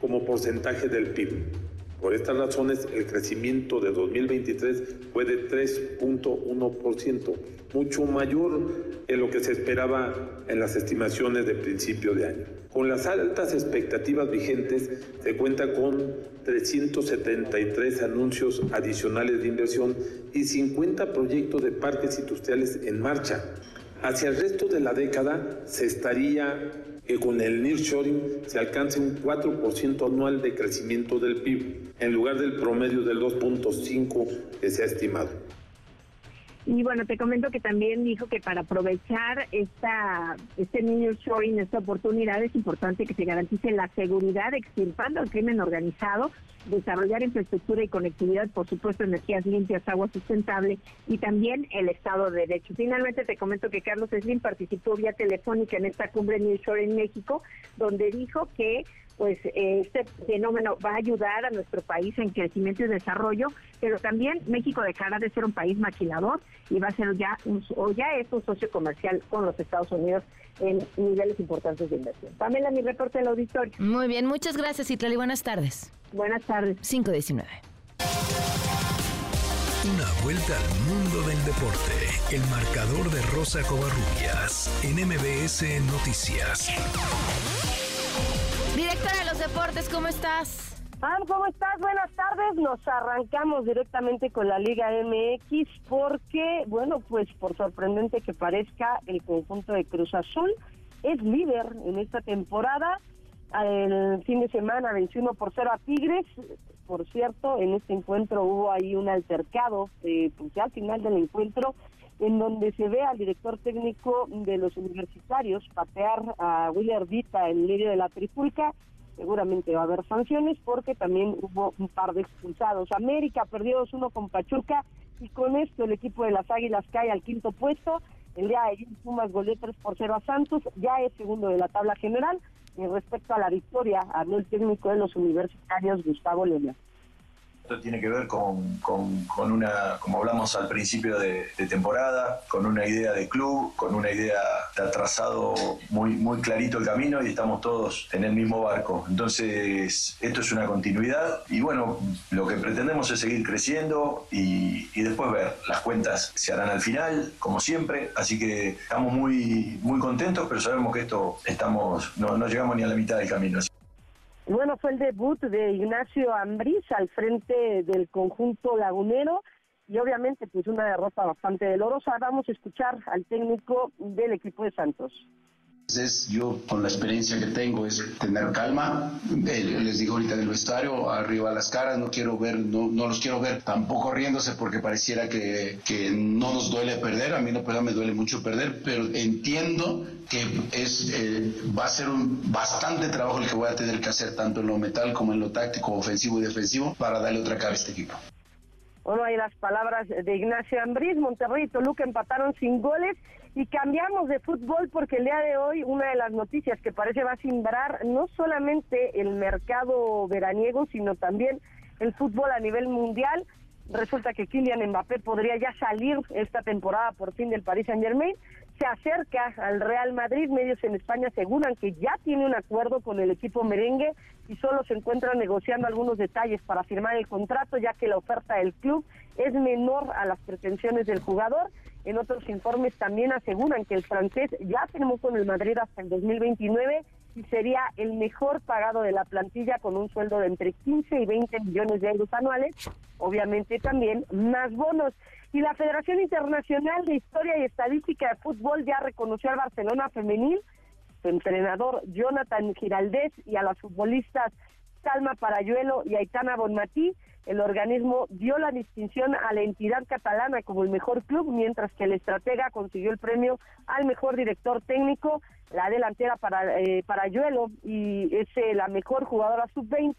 Como porcentaje del PIB. Por estas razones, el crecimiento de 2023 fue de 3.1%, mucho mayor en lo que se esperaba en las estimaciones de principio de año. Con las altas expectativas vigentes, se cuenta con 373 anuncios adicionales de inversión y 50 proyectos de parques industriales en marcha. Hacia el resto de la década se estaría que con el nearshoring se alcance un 4% anual de crecimiento del PIB, en lugar del promedio del 2.5 que se ha estimado. Y bueno, te comento que también dijo que para aprovechar esta este nearshoring, esta oportunidad, es importante que se garantice la seguridad, extirpando el crimen organizado, desarrollar infraestructura y conectividad, por supuesto, energías limpias, agua sustentable y también el Estado de Derecho. Finalmente te comento que Carlos Slim participó vía telefónica en esta cumbre Nearshoring en México, donde dijo que pues este fenómeno va a ayudar a nuestro país en crecimiento y desarrollo, pero también México dejará de ser un país maquilador y va a ser ya un, o ya es un socio comercial con los Estados Unidos en niveles importantes de inversión. Pamela, mi reporte del auditorio. Muy bien, muchas gracias, Itlali. Buenas tardes. Buenas tardes. 519. Una vuelta al mundo del deporte. El marcador de Rosa Covarrubias en MBS Noticias. Directora de los deportes, ¿cómo estás? Pam, ¿cómo estás? Buenas tardes. Nos arrancamos directamente con la Liga MX porque, bueno, pues por sorprendente que parezca, el conjunto de Cruz Azul es líder en esta temporada. El fin de semana 21 por 0 a Tigres. Por cierto, en este encuentro hubo ahí un altercado, eh, pues al final del encuentro, en donde se ve al director técnico de los universitarios patear a William Vita en medio de la trifulca. Seguramente va a haber sanciones porque también hubo un par de expulsados. América perdió 2-1 con Pachuca y con esto el equipo de las Águilas cae al quinto puesto. El día de ayer Pumas goleó 3 por 0 a Santos, ya es segundo de la tabla general. Y respecto a la victoria, habló el técnico de los universitarios, Gustavo León. Esto tiene que ver con, con, una, como hablamos al principio de, temporada, con una idea de club, con una idea, ha trazado muy, muy clarito el camino y estamos todos en el mismo barco. Entonces, esto es una continuidad y bueno, lo que pretendemos es seguir creciendo y, y después ver, las cuentas se harán al final, como siempre, así que estamos muy, muy contentos, pero sabemos que esto estamos, no, no llegamos ni a la mitad del camino. Bueno, fue el debut de Ignacio Ambriz al frente del conjunto lagunero y obviamente pues una derrota bastante dolorosa. Vamos a escuchar al técnico del equipo de Santos. Es, yo con la experiencia que tengo es tener calma, eh, les digo ahorita del vestuario, arriba las caras, no quiero ver, no, no los quiero ver tampoco riéndose porque pareciera que, que no nos duele perder, a mí no me duele mucho perder, pero entiendo que es, eh, va a ser un bastante trabajo el que voy a tener que hacer tanto en lo metal como en lo táctico, ofensivo y defensivo para darle otra cara a este equipo. Bueno, hay las palabras de Ignacio Ambriz, Monterrey y Toluca empataron sin goles y cambiamos de fútbol porque el día de hoy una de las noticias que parece va a simbrar no solamente el mercado veraniego, sino también el fútbol a nivel mundial. Resulta que Kylian Mbappé podría ya salir esta temporada por fin del Paris Saint Germain se acerca al Real Madrid. Medios en España aseguran que ya tiene un acuerdo con el equipo merengue y solo se encuentra negociando algunos detalles para firmar el contrato, ya que la oferta del club es menor a las pretensiones del jugador. En otros informes también aseguran que el francés ya firmó con el Madrid hasta el 2029 y sería el mejor pagado de la plantilla con un sueldo de entre 15 y 20 millones de euros anuales. Obviamente también más bonos. Y la Federación Internacional de Historia y Estadística de Fútbol ya reconoció al Barcelona femenil, su entrenador Jonathan Giraldez y a las futbolistas Salma Parayuelo y Aitana Bonmatí. El organismo dio la distinción a la entidad catalana como el mejor club, mientras que el estratega consiguió el premio al mejor director técnico, la delantera para eh, Parayuelo y es eh, la mejor jugadora sub-20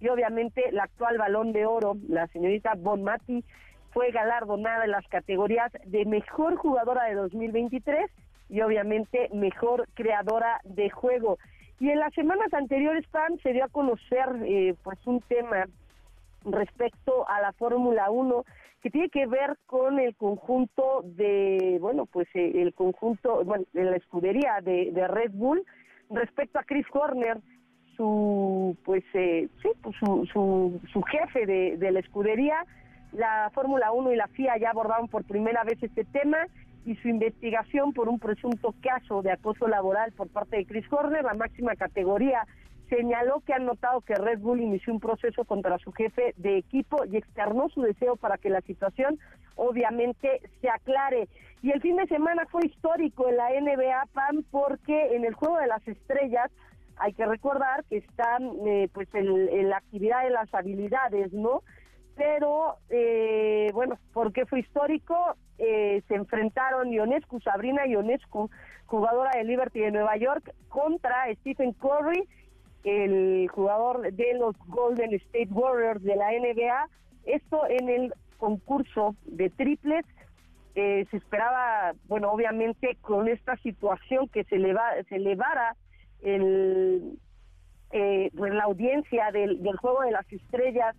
y obviamente la actual balón de oro, la señorita Bon Mati, fue galardonada en las categorías de mejor jugadora de 2023 y obviamente mejor creadora de juego. Y en las semanas anteriores, Pam, se dio a conocer eh, pues un tema respecto a la Fórmula 1 que tiene que ver con el conjunto de, bueno, pues eh, el conjunto, bueno, de la escudería de, Red Bull respecto a Chris Horner, su, pues, eh, sí, pues su, su, su jefe de, de la escudería, la Fórmula 1 y la FIA ya abordaron por primera vez este tema y su investigación por un presunto caso de acoso laboral por parte de Chris Horner, la máxima categoría, señaló que han notado que Red Bull inició un proceso contra su jefe de equipo y externó su deseo para que la situación obviamente se aclare. Y el fin de semana fue histórico en la NBA, PAM, porque en el Juego de las Estrellas hay que recordar que están eh, pues en la actividad de las habilidades, ¿no? pero eh, bueno, porque fue histórico, eh, se enfrentaron Ionescu, Sabrina Ionescu, jugadora de Liberty de Nueva York, contra Stephen Curry, el jugador de los Golden State Warriors de la NBA. Esto en el concurso de triples. Eh, se esperaba, bueno, obviamente con esta situación que se, eleva, se elevara el, eh, pues la audiencia del, Juego de las Estrellas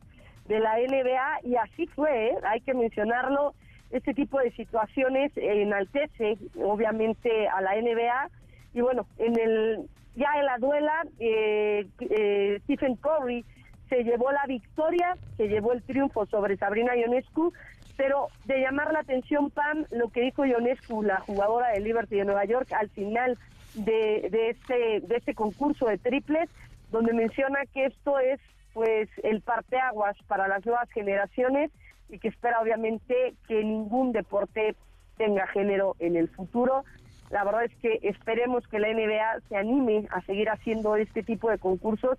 de la NBA y así fue, ¿eh? hay que mencionarlo, este tipo de situaciones enaltece obviamente a la NBA y bueno, en el ya en la duela eh, eh, Stephen Curry se llevó la victoria, se llevó el triunfo sobre Sabrina Ionescu, pero de llamar la atención Pam lo que dijo Ionescu, la jugadora de Liberty de Nueva York al final de, de este de este concurso de triples, donde menciona que esto es pues el parteaguas para las nuevas generaciones y que espera obviamente que ningún deporte tenga género en el futuro. La verdad es que esperemos que la NBA se anime a seguir haciendo este tipo de concursos,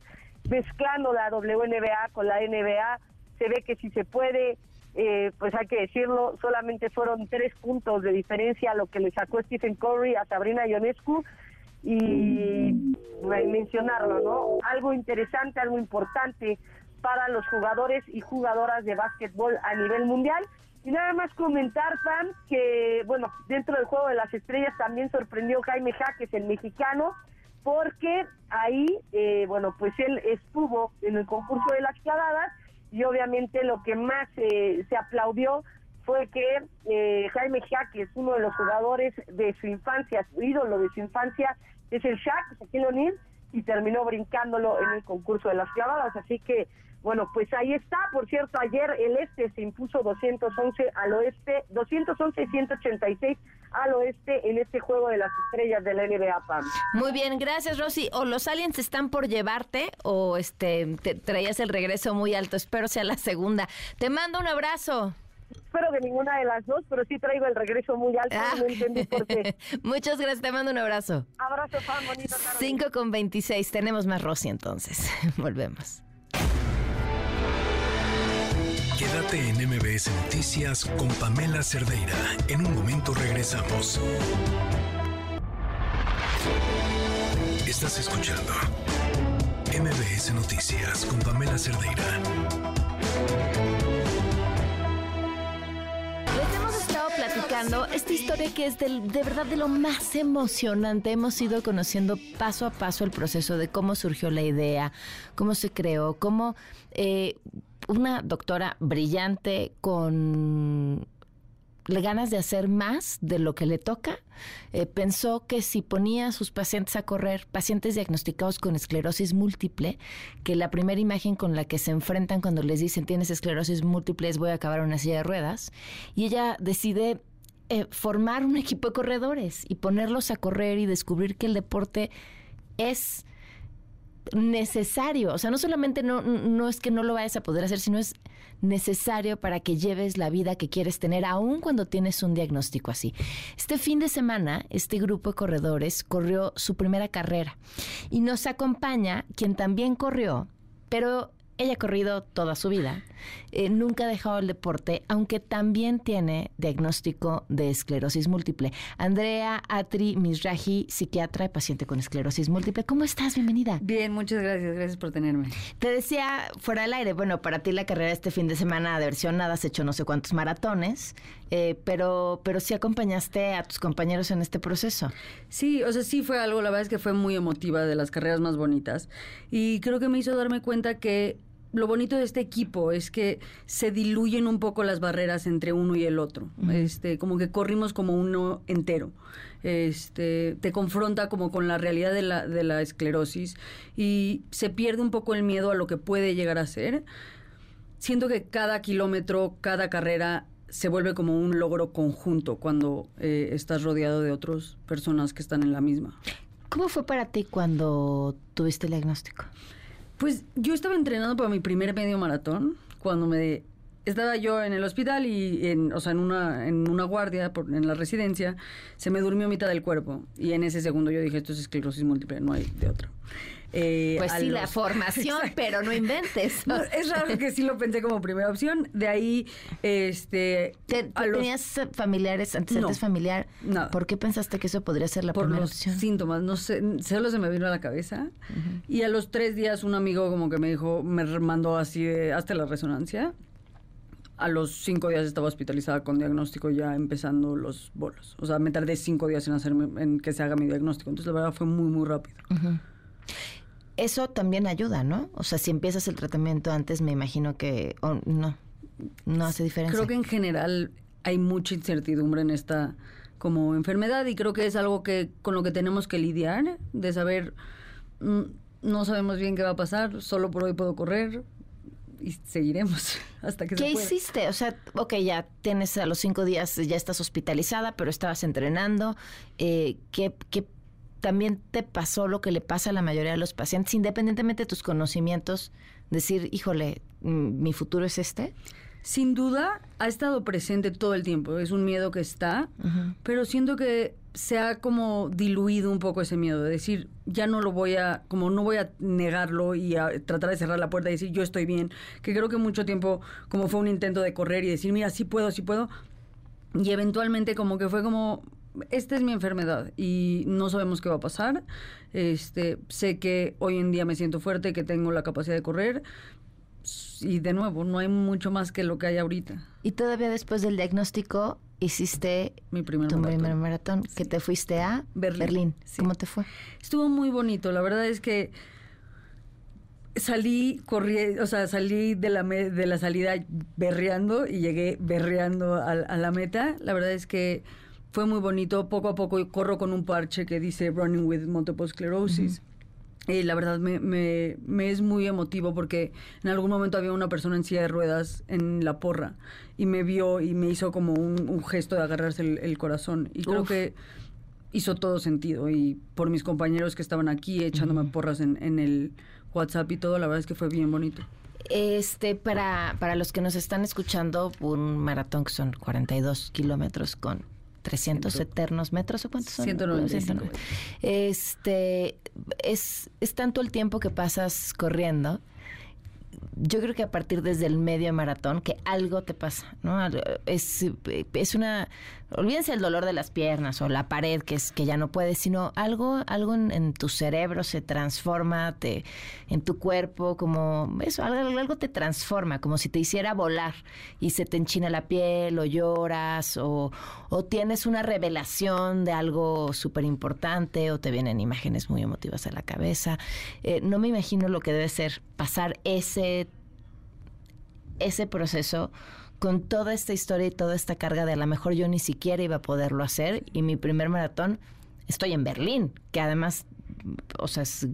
mezclando la WNBA con la NBA. Se ve que si se puede, eh, pues hay que decirlo, solamente fueron tres puntos de diferencia lo que le sacó Stephen Curry a Sabrina Ionescu y mencionarlo, ¿no? Algo interesante, algo importante para los jugadores y jugadoras de básquetbol a nivel mundial. Y nada más comentar, Pam, que, bueno, dentro del Juego de las Estrellas también sorprendió Jaime Jaques, el mexicano, porque ahí, eh, bueno, pues él estuvo en el concurso de las clavadas y obviamente lo que más eh, se aplaudió fue que eh, Jaime Jaques, uno de los jugadores de su infancia, su ídolo de su infancia, es el Shaq, Shaquille O'Neal, y terminó brincándolo en el concurso de las clavadas. Así que, bueno, pues ahí está. Por cierto, ayer el este se impuso 211 al oeste, 211 y 186 al oeste en este juego de las estrellas de la NBA PAM. Muy bien, gracias Rosy. O los aliens están por llevarte o este te traías el regreso muy alto. Espero sea la segunda. Te mando un abrazo. Espero que ninguna de las dos, pero sí traigo el regreso muy alto. Ah. No entendí por qué. Muchas gracias, te mando un abrazo. Abrazo, fan, bonito. 5 con 26. Tenemos más Rosy entonces. Volvemos. Quédate en MBS Noticias con Pamela Cerdeira. En un momento regresamos. Estás escuchando MBS Noticias con Pamela Cerdeira. platicando esta historia que es de verdad de lo más emocionante. Hemos ido conociendo paso a paso el proceso de cómo surgió la idea, cómo se creó, cómo eh, una doctora brillante con ganas de hacer más de lo que le toca, eh, pensó que si ponía a sus pacientes a correr, pacientes diagnosticados con esclerosis múltiple, que la primera imagen con la que se enfrentan cuando les dicen tienes esclerosis múltiple es voy a acabar una silla de ruedas, y ella decide eh, formar un equipo de corredores y ponerlos a correr y descubrir que el deporte es necesario. O sea, no solamente no, no es que no lo vayas a poder hacer, sino es necesario para que lleves la vida que quieres tener, aun cuando tienes un diagnóstico así. Este fin de semana, este grupo de corredores corrió su primera carrera y nos acompaña quien también corrió, pero ella ha corrido toda su vida, eh, nunca ha dejado el deporte, aunque también tiene diagnóstico de esclerosis múltiple. Andrea Atri Misraji, psiquiatra y paciente con esclerosis múltiple. ¿Cómo estás? Bienvenida. Bien, muchas gracias. Gracias por tenerme. Te decía fuera del aire, bueno, para ti la carrera este fin de semana de versión nada has hecho no sé cuántos maratones, eh, pero, pero sí acompañaste a tus compañeros en este proceso. Sí, o sea, sí fue algo, la verdad es que fue muy emotiva, de las carreras más bonitas. Y creo que me hizo darme cuenta que lo bonito de este equipo es que se diluyen un poco las barreras entre uno y el otro. Este, como que corrimos como uno entero. Este, te confronta como con la realidad de la, de la esclerosis y se pierde un poco el miedo a lo que puede llegar a ser. Siento que cada kilómetro, cada carrera se vuelve como un logro conjunto cuando eh, estás rodeado de otras personas que están en la misma. ¿Cómo fue para ti cuando tuviste el diagnóstico? Pues yo estaba entrenando para mi primer medio maratón cuando me estaba yo en el hospital y en, o sea, en una, en una guardia por, en la residencia, se me durmió mitad del cuerpo. Y en ese segundo yo dije, esto es esclerosis múltiple, no hay de otra. Eh, pues sí, la formación, pero no inventes. es raro que sí lo pensé como primera opción. De ahí, este... ¿Tenías familiares, antecedentes familiar? No. ¿Por qué pensaste que eso podría ser la Por primera los síntomas, no sé, solo se me vino a la cabeza. Y a los tres días un amigo como que me dijo, me mandó así de, hasta la resonancia. A los cinco días estaba hospitalizada con diagnóstico ya empezando los bolos. O sea, me tardé cinco días en hacerme, en que se haga mi diagnóstico. Entonces la verdad fue muy, muy rápido eso también ayuda, ¿no? O sea, si empiezas el tratamiento antes, me imagino que no, no hace diferencia. Creo que en general hay mucha incertidumbre en esta como enfermedad y creo que es algo que con lo que tenemos que lidiar, de saber, mm, no sabemos bien qué va a pasar, solo por hoy puedo correr, y seguiremos hasta que ¿Qué se pueda. hiciste? O sea, ok, ya tienes a los cinco días, ya estás hospitalizada, pero estabas entrenando. Eh, ¿qué, ¿Qué también te pasó lo que le pasa a la mayoría de los pacientes, independientemente de tus conocimientos, decir, híjole, mm, mi futuro es este? Sin duda, ha estado presente todo el tiempo. Es un miedo que está, pero siento que se ha como diluido un poco ese miedo de decir, ya no lo voy a, como no voy a negarlo y a tratar de cerrar la puerta y decir, yo estoy bien. Que creo que mucho tiempo, como fue un intento de correr y decir, mira, sí puedo, sí puedo. Y eventualmente como que fue como, esta es mi enfermedad y no sabemos qué va a pasar. Este, sé que hoy en día me siento fuerte, que tengo la capacidad de correr. Y de nuevo, no hay mucho más que lo que hay ahorita. Y todavía después del diagnóstico hiciste mi primer tu maratón. primer maratón, que te fuiste a Berlín. ¿Cómo te fue? Estuvo muy bonito. La verdad es que salí corrí, o sea, salí de la de la salida berreando y llegué berreando a, a la meta. La verdad es que fue muy bonito. Poco a poco corro con un parche que dice Running with Multiple Sclerosis. Y la verdad me, me, me, es muy emotivo porque en algún momento había una persona en silla de ruedas en la porra y me vio y me hizo como un, gesto de agarrarse el, corazón. Y creo que hizo todo sentido. Y por mis compañeros que estaban aquí echándome porras en, en el WhatsApp y todo, la verdad es que fue bien bonito. Este, para, para los que nos están escuchando, un maratón que son 42 kilómetros con 300 eternos metros o cuántos son? 195. Este, es, es tanto el tiempo que pasas corriendo yo creo que a partir desde el medio maratón que algo te pasa, ¿no? Es, es una olvídense el dolor de las piernas o la pared que es que ya no puedes, sino algo algo en, tu cerebro se transforma, te, en tu cuerpo como eso, algo, algo te transforma, como si te hiciera volar y se te enchina la piel o lloras o, o tienes una revelación de algo súper importante o te vienen imágenes muy emotivas a la cabeza. Eh, no me imagino lo que debe ser pasar ese ese proceso con toda esta historia y toda esta carga de a lo mejor yo ni siquiera iba a poderlo hacer y mi primer maratón estoy en Berlín, que además, o sea, es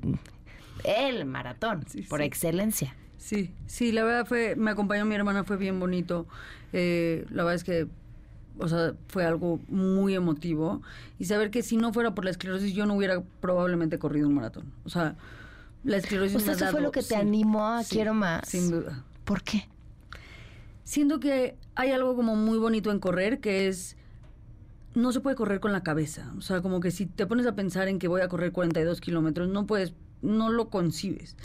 el maratón por excelencia. Sí, sí, la verdad fue, me acompañó mi hermana, fue bien bonito. Eh, la verdad es que, o sea, fue algo muy emotivo. Y saber que si no fuera por la esclerosis, yo no hubiera probablemente corrido un maratón. O sea, la esclerosis o sea, eso fue lo que te animó a quiero más. Sin duda. ¿Por qué? Siento que hay algo como muy bonito en correr, que es no se puede correr con la cabeza. O sea, como que si te pones a pensar en que voy a correr 42 kilómetros, no puedes, no lo concibes.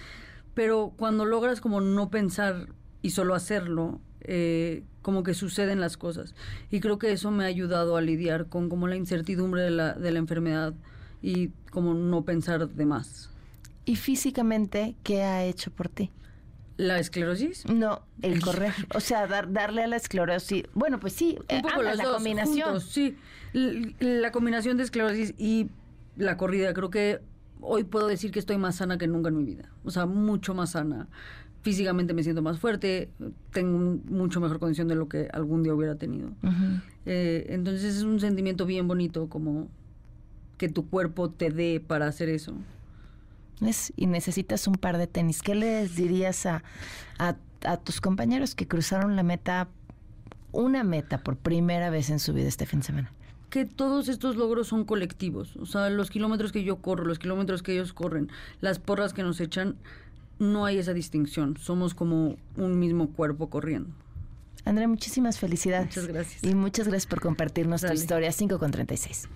pero cuando logras como no pensar y solo hacerlo, eh, como que suceden las cosas. Y creo que eso me ha ayudado a lidiar con como la incertidumbre de la, de la enfermedad y como no pensar de más. ¿Y físicamente qué ha hecho por ti? ¿La esclerosis? No, el correr. O sea, dar, darle a la esclerosis. Bueno, pues sí, un poco ambas, la dos combinación. juntos, sí, L- la combinación de esclerosis y la corrida. Creo que hoy puedo decir que estoy más sana que nunca en mi vida. O sea, mucho más sana. Físicamente me siento más fuerte, tengo mucho mejor condición de lo que algún día hubiera tenido. Eh, entonces es un sentimiento bien bonito, como que tu cuerpo te dé para hacer eso. Y necesitas un par de tenis. ¿Qué les dirías a, a, a tus compañeros que cruzaron la meta, una meta por primera vez en su vida este fin de semana? que todos estos logros son colectivos. O sea, los kilómetros que yo corro, los kilómetros que ellos corren, las porras que nos echan, no hay esa distinción. Somos como un mismo cuerpo corriendo. Andrea, muchísimas felicidades. Muchas gracias. Y muchas gracias por compartirnos tu Dale. historia 5 con 36.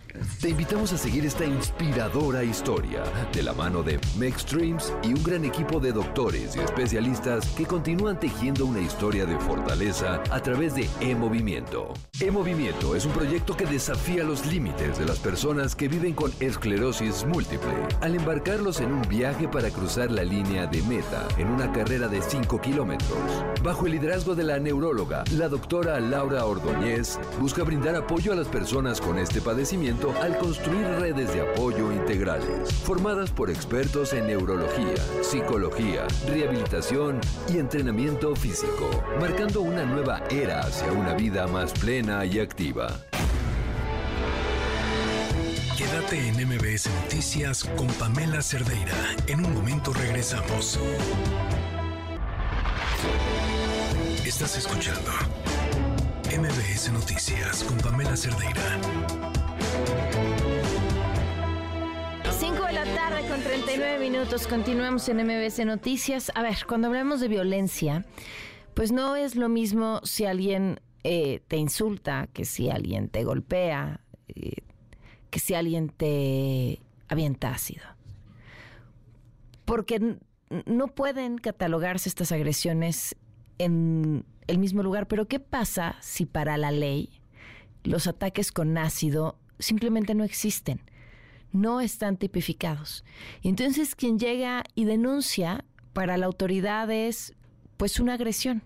Te invitamos a seguir esta inspiradora historia de la mano de Dreams y un gran equipo de doctores y especialistas que continúan tejiendo una historia de fortaleza a través de E-Movimiento. E-Movimiento es un proyecto que desafía los límites de las personas que viven con esclerosis múltiple al embarcarlos en un viaje para cruzar la línea de meta en una carrera de 5 kilómetros. Bajo el liderazgo de la neuróloga, la doctora Laura Ordóñez busca brindar apoyo a las personas con este padecimiento al construir redes de apoyo integrales, formadas por expertos en neurología, psicología, rehabilitación y entrenamiento físico, marcando una nueva era hacia una vida más plena y activa. Quédate en MBS Noticias con Pamela Cerdeira. En un momento regresamos. Estás escuchando MBS Noticias con Pamela Cerdeira. 5 de la tarde con 39 minutos. Continuamos en MBS Noticias. A ver, cuando hablamos de violencia, pues no es lo mismo si alguien eh, te insulta que si alguien te golpea, eh, que si alguien te avienta ácido. Porque no pueden catalogarse estas agresiones en el mismo lugar. Pero ¿qué pasa si para la ley los ataques con ácido simplemente no existen? no están tipificados. Entonces quien llega y denuncia para la autoridad es pues una agresión,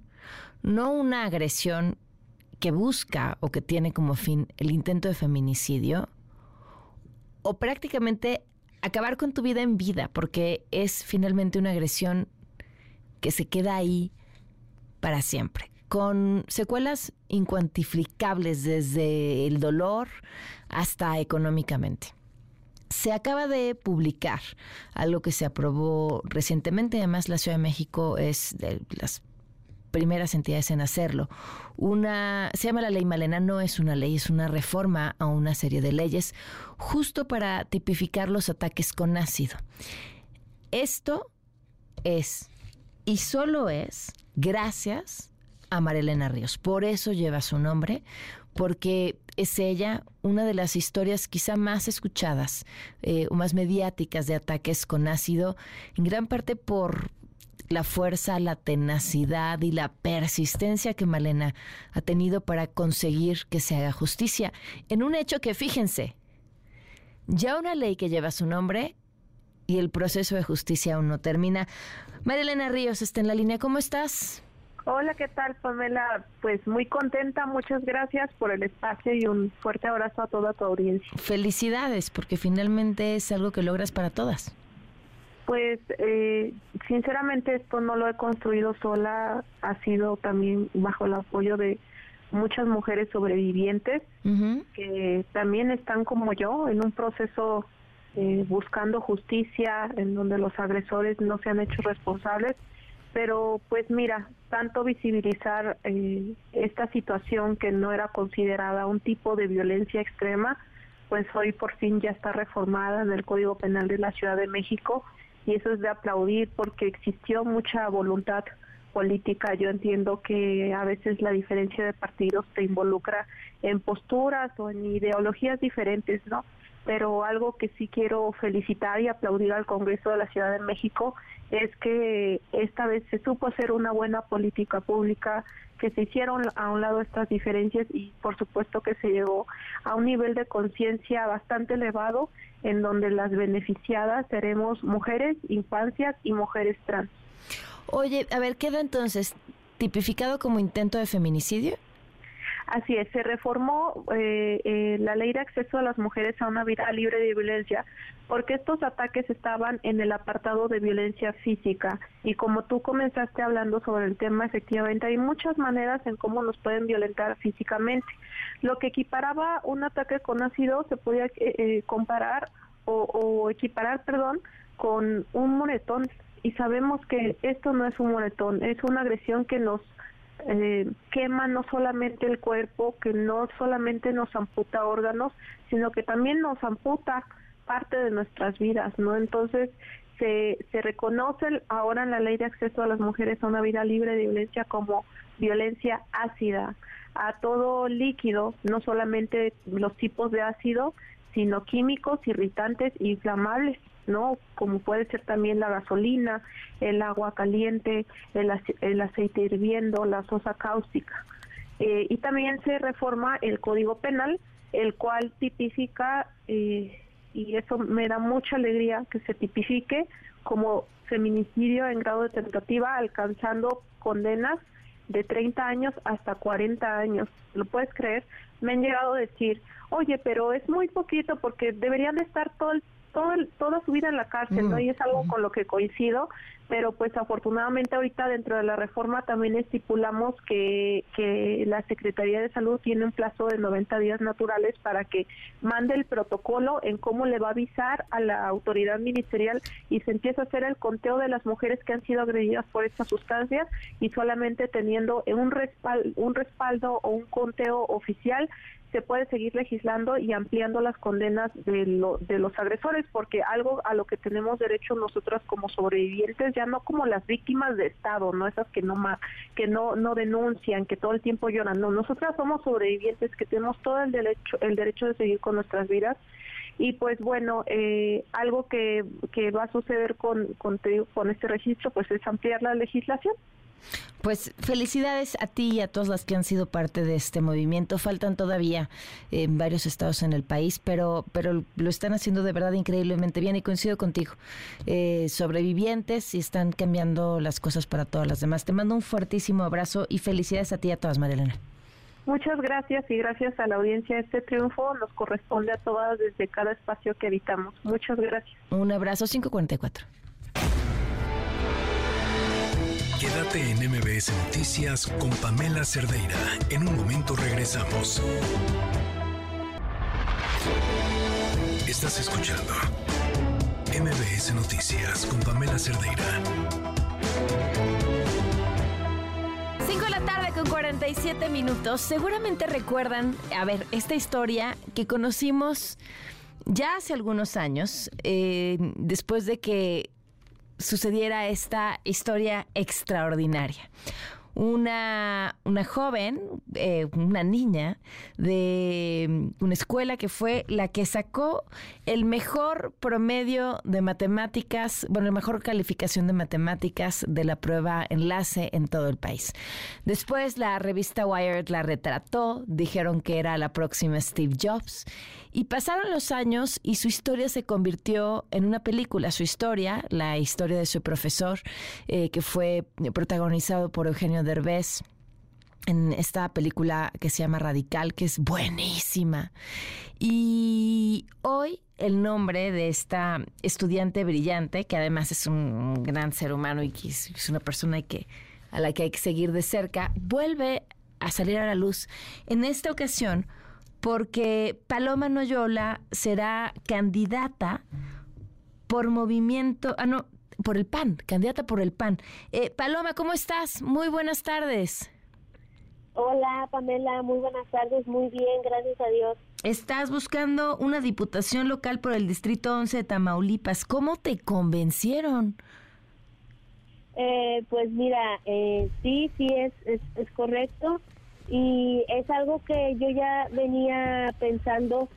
no una agresión que busca o que tiene como fin el intento de feminicidio o prácticamente acabar con tu vida en vida, porque es finalmente una agresión que se queda ahí para siempre, con secuelas incuantificables desde el dolor hasta económicamente. Se acaba de publicar algo que se aprobó recientemente, además la Ciudad de México es de las primeras entidades en hacerlo. Una se llama la Ley Malena, no es una ley, es una reforma a una serie de leyes justo para tipificar los ataques con ácido. Esto es y solo es gracias a Marilena Ríos. Por eso lleva su nombre, porque es ella una de las historias quizá más escuchadas eh, o más mediáticas de ataques con ácido, en gran parte por la fuerza, la tenacidad y la persistencia que Malena ha tenido para conseguir que se haga justicia en un hecho que, fíjense, ya una ley que lleva su nombre y el proceso de justicia aún no termina. Marilena Ríos está en la línea, ¿cómo estás? Hola, ¿qué tal, Pamela? Pues muy contenta, muchas gracias por el espacio y un fuerte abrazo a toda tu audiencia. Felicidades, porque finalmente es algo que logras para todas. Pues eh, sinceramente esto no lo he construido sola, ha sido también bajo el apoyo de muchas mujeres sobrevivientes que también están como yo en un proceso eh, buscando justicia en donde los agresores no se han hecho responsables. Pero pues mira, tanto visibilizar eh, esta situación que no era considerada un tipo de violencia extrema, pues hoy por fin ya está reformada en el Código Penal de la Ciudad de México y eso es de aplaudir porque existió mucha voluntad política. Yo entiendo que a veces la diferencia de partidos te involucra en posturas o en ideologías diferentes, ¿no? Pero algo que sí quiero felicitar y aplaudir al Congreso de la Ciudad de México es que esta vez se supo hacer una buena política pública, que se hicieron a un lado estas diferencias y por supuesto que se llegó a un nivel de conciencia bastante elevado en donde las beneficiadas seremos mujeres, infancias y mujeres trans. Oye, a ver, ¿queda entonces tipificado como intento de feminicidio? Así es, se reformó eh, eh, la ley de acceso a las mujeres a una vida libre de violencia, porque estos ataques estaban en el apartado de violencia física. Y como tú comenzaste hablando sobre el tema, efectivamente hay muchas maneras en cómo nos pueden violentar físicamente. Lo que equiparaba un ataque con ácido se podía eh, comparar o, o equiparar, perdón, con un moretón. Y sabemos que esto no es un moretón, es una agresión que nos eh, quema no solamente el cuerpo, que no solamente nos amputa órganos, sino que también nos amputa parte de nuestras vidas, ¿no? Entonces, se, se reconoce ahora en la ley de acceso a las mujeres a una vida libre de violencia como violencia ácida, a todo líquido, no solamente los tipos de ácido, sino químicos, irritantes, inflamables. ¿No? Como puede ser también la gasolina, el agua caliente, el, aceite hirviendo, la sosa cáustica. Eh, y también se reforma el Código Penal, el cual tipifica, eh, y eso me da mucha alegría que se tipifique como feminicidio en grado de tentativa, alcanzando condenas de 30 años hasta 40 años. ¿Lo puedes creer? Me han llegado a decir, oye, pero es muy poquito porque deberían de estar todo el todo, toda su vida en la cárcel, ¿no? Mm. Y es algo con lo que coincido, pero pues afortunadamente ahorita dentro de la reforma también estipulamos que, que la Secretaría de Salud tiene un plazo de 90 días naturales para que mande el protocolo en cómo le va a avisar a la autoridad ministerial y se empieza a hacer el conteo de las mujeres que han sido agredidas por estas sustancias y solamente teniendo un respaldo, un respaldo o un conteo oficial se puede seguir legislando y ampliando las condenas de, de los agresores, porque algo a lo que tenemos derecho nosotras como sobrevivientes, ya no como las víctimas de Estado, no esas que no que no no denuncian, que todo el tiempo lloran, no, nosotras somos sobrevivientes que tenemos todo el derecho el derecho de seguir con nuestras vidas. Y pues bueno eh, algo que, que va a suceder con, con este registro pues es ampliar la legislación pues felicidades a ti y a todas las que han sido parte de este movimiento. Faltan todavía en varios estados en el país, pero, pero lo están haciendo de verdad increíblemente bien y coincido contigo. Eh, sobrevivientes y están cambiando las cosas para todas las demás. Te mando un fuertísimo abrazo y felicidades a ti y a todas, Marilena. Muchas gracias y gracias a la audiencia. Este triunfo nos corresponde a todas desde cada espacio que habitamos. Muchas gracias. Un abrazo 544. Quédate en MBS Noticias con Pamela Cerdeira. En un momento regresamos. Estás escuchando MBS Noticias con Pamela Cerdeira. 5 de la tarde con 47 minutos. Seguramente recuerdan, a ver, esta historia que conocimos ya hace algunos años, eh, después de que sucediera esta historia extraordinaria una, una joven, eh, una niña de una escuela que fue la que sacó el mejor promedio de matemáticas, bueno, la mejor calificación de matemáticas de la prueba enlace en todo el país. Después la revista Wired la retrató, dijeron que era la próxima Steve Jobs y pasaron los años y su historia se convirtió en una película, su historia, la historia de su profesor, eh, que fue protagonizado por Eugenio Derbez en esta película que se llama Radical, que es buenísima. Y hoy el nombre de esta estudiante brillante, que además es un gran ser humano y es una persona a la que hay que seguir de cerca, vuelve a salir a la luz. En esta ocasión, porque Paloma Noyola será candidata por movimiento, ah no, por el PAN, candidata por el PAN. Eh, Paloma, ¿cómo estás? Muy buenas tardes. Hola, Pamela, muy buenas tardes, muy bien, gracias a Dios. Estás buscando una diputación local por el Distrito 11 de Tamaulipas. ¿Cómo te convencieron? Eh, pues mira, eh, sí, sí, es, es, es correcto. Y es algo que yo ya venía pensando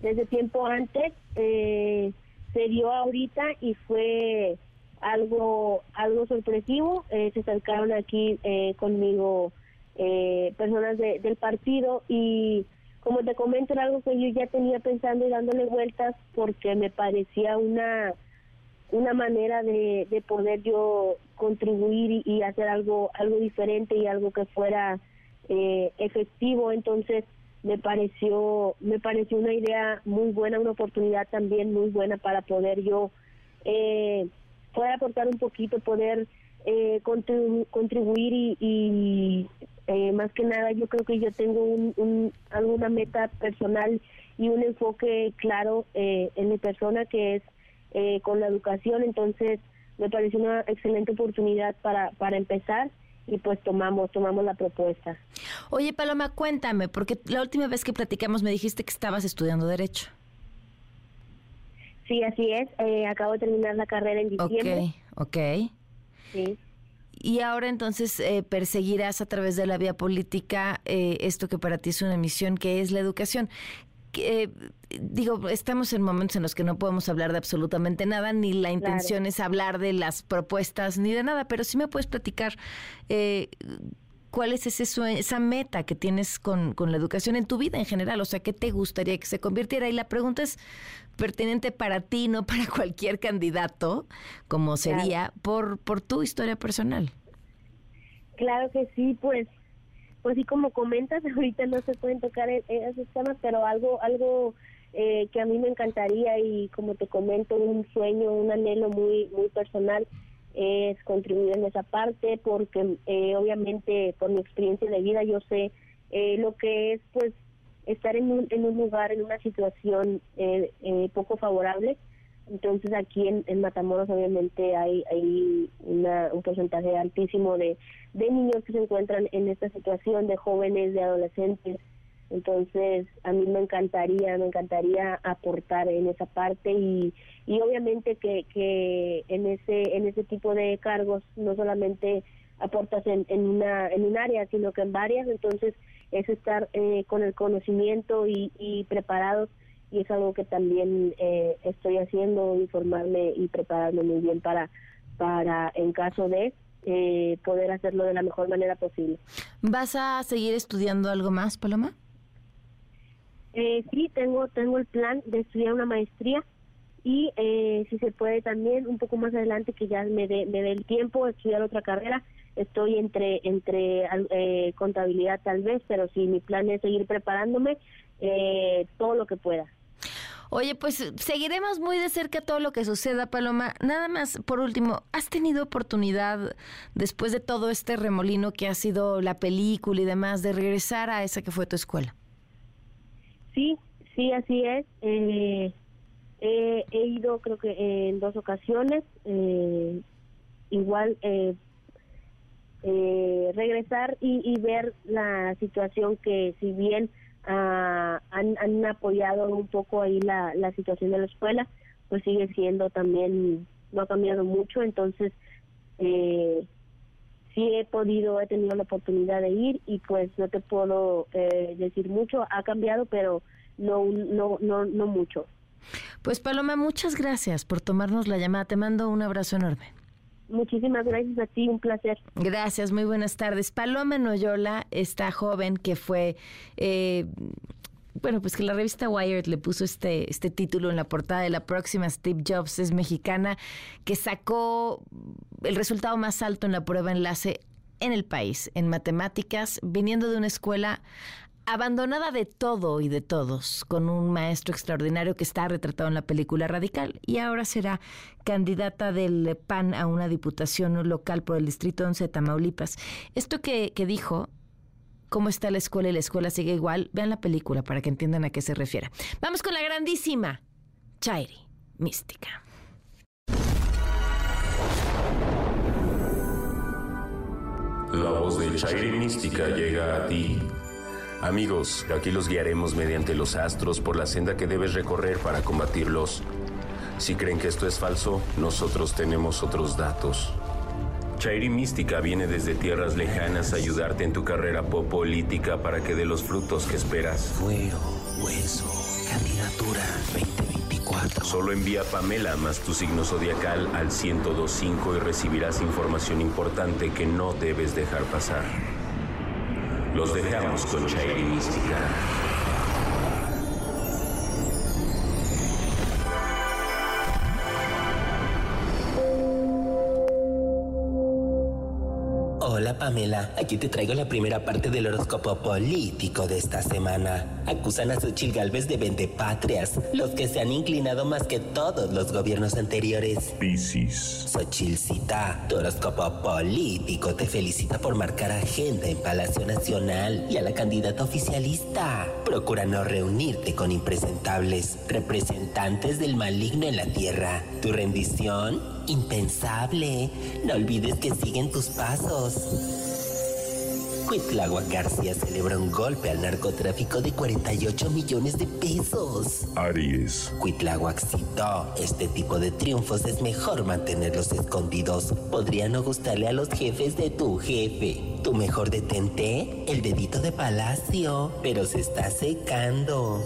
desde tiempo antes, eh, se dio ahorita y fue algo algo sorpresivo. Eh, se acercaron aquí eh, conmigo eh, personas del partido y como te comento era algo que yo ya tenía pensando y dándole vueltas porque me parecía una una manera de, de poder yo contribuir y, hacer algo algo diferente y algo que fuera eh, efectivo entonces me pareció me pareció una idea muy buena una oportunidad también muy buena para poder yo eh, poder aportar un poquito poder eh, contribuir y, eh, más que nada yo creo que yo tengo un, alguna meta personal y un enfoque claro eh, en mi persona que es eh, con la educación. Entonces me pareció una excelente oportunidad para para empezar y pues tomamos tomamos la propuesta. Oye Paloma cuéntame porque la última vez que platicamos me dijiste que estabas estudiando derecho sí así es acabo de terminar la carrera en diciembre Ok, ok. Sí y ahora entonces eh, perseguirás a través de la vía política eh, esto que para ti es una misión, que es la educación. Eh, digo, estamos en momentos en los que no podemos hablar de absolutamente nada, ni la intención es hablar de las propuestas ni de nada, pero sí me puedes platicar cuál es ese esa meta que tienes con, con, la educación en tu vida en general, o sea, ¿qué te gustaría que se convirtiera? Y la pregunta es pertinente para ti, no para cualquier candidato, como sería por, por tu historia personal. Claro que sí, pues, pues sí, como comentas, ahorita no se pueden tocar e-, esos temas, pero algo, algo eh, que a mí me encantaría y como te comento, un sueño, un anhelo muy, muy personal es contribuir en esa parte porque eh, obviamente por mi experiencia de vida yo sé eh, lo que es pues estar en un, en un lugar, en una situación eh, poco favorable. Entonces aquí en, Matamoros obviamente hay, hay un porcentaje altísimo de, de niños que se encuentran en esta situación, de jóvenes, de adolescentes, entonces, a mí me encantaría, me encantaría aportar en esa parte y, y obviamente que, que en ese en ese tipo de cargos no solamente aportas en, en una en un área, sino que en varias, entonces es estar eh, con el conocimiento y, y preparados y es algo que también eh, estoy haciendo, informarme y prepararme muy bien para para en caso de eh, poder hacerlo de la mejor manera posible. ¿Vas a seguir estudiando algo más, Paloma? Eh, sí, tengo, tengo el plan de estudiar una maestría y eh, si se puede también un poco más adelante que ya me dé me dé el tiempo estudiar otra carrera. Estoy entre entre eh, contabilidad tal vez, pero sí, mi plan es seguir preparándome eh, todo lo que pueda. Oye, pues seguiremos muy de cerca todo lo que suceda, Paloma. Nada más, por último, ¿has tenido oportunidad, después de todo este remolino que ha sido la película y demás, de regresar a esa que fue tu escuela? Sí, sí, así es. Eh, he ido creo que en dos ocasiones. Eh, igual eh, regresar y, ver la situación que si bien ah, han, apoyado un poco ahí la, la situación de la escuela, pues sigue siendo también, no ha cambiado mucho. Entonces, eh, sí he podido, he tenido la oportunidad de ir y pues no te puedo eh, decir mucho, ha cambiado, pero no, no, no, no mucho. Pues Paloma, muchas gracias por tomarnos la llamada. Te mando un abrazo enorme. Muchísimas gracias a ti, un placer. Gracias, muy buenas tardes. Paloma Noyola, esta joven que fue, eh, bueno, pues que la revista Wired le puso este, este título en la portada de la próxima Steve Jobs es mexicana, que sacó el resultado más alto en la prueba enlace en el país, en matemáticas, viniendo de una escuela abandonada de todo y de todos, con un maestro extraordinario que está retratado en la película Radical y ahora será candidata del PAN a una diputación local por el Distrito 11 de Tamaulipas. Esto que, que dijo cómo está la escuela y la escuela sigue igual, vean la película para que entiendan a qué se refiere. Vamos con la grandísima Chairi Mística. La voz de Chairi Mística llega a ti. Amigos, aquí los guiaremos mediante los astros por la senda que debes recorrer para combatirlos. Si creen que esto es falso, nosotros tenemos otros datos. Chairi Mística viene desde tierras lejanas a ayudarte en tu carrera política para que dé los frutos que esperas. Fuero, hueso Candidatura 2024. Solo envía Pamela más tu signo zodiacal al 1025 y recibirás información importante que no debes dejar pasar. Los dejamos con Chairi Mística. Pamela, aquí te traigo la primera parte del horóscopo político de esta semana. Acusan a Xochitl Galvez de vendepatrias, los que se han inclinado más que todos los gobiernos anteriores. Piscis. Xochilcita, tu horóscopo político te felicita por marcar agenda en Palacio Nacional y a la candidata oficialista. Procura no reunirte con impresentables, representantes del maligno en la tierra. Tu rendición impensable. No olvides que siguen tus pasos. Cuitlagua García celebra un golpe al narcotráfico de 48 millones de pesos. Aries. Cuitláhuac citó, este tipo de triunfos es mejor mantenerlos escondidos. Podría no gustarle a los jefes de tu jefe. Tu mejor detente, el dedito de palacio, pero se está secando.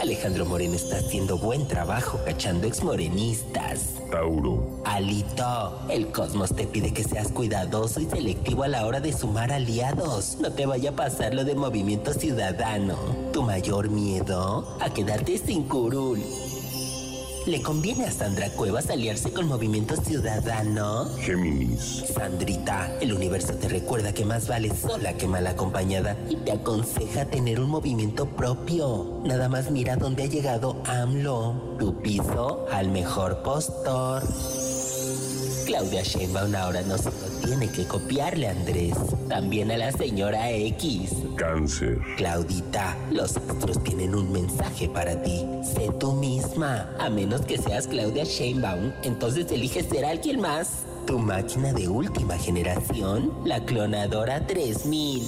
Alejandro Moreno está haciendo buen trabajo cachando exmorenistas. Tauro. Alito, el cosmos te pide que seas cuidadoso y selectivo a la hora de sumar aliados. No te vaya a pasar lo de movimiento ciudadano. Tu mayor miedo a quedarte sin curul. ¿Le conviene a Sandra Cuevas aliarse con Movimiento Ciudadano? Géminis. Sandrita, el universo te recuerda que más vale sola que mal acompañada y te aconseja tener un movimiento propio. Nada más mira dónde ha llegado AMLO. Tu piso al mejor postor. Claudia Sheinbaum ahora no solo tiene que copiarle a Andrés, también a la señora X. Cáncer. Claudita, los astros tienen un mensaje para ti. Sé tú misma. A menos que seas Claudia Sheinbaum, entonces eliges ser alguien más. Tu máquina de última generación, la clonadora 3000.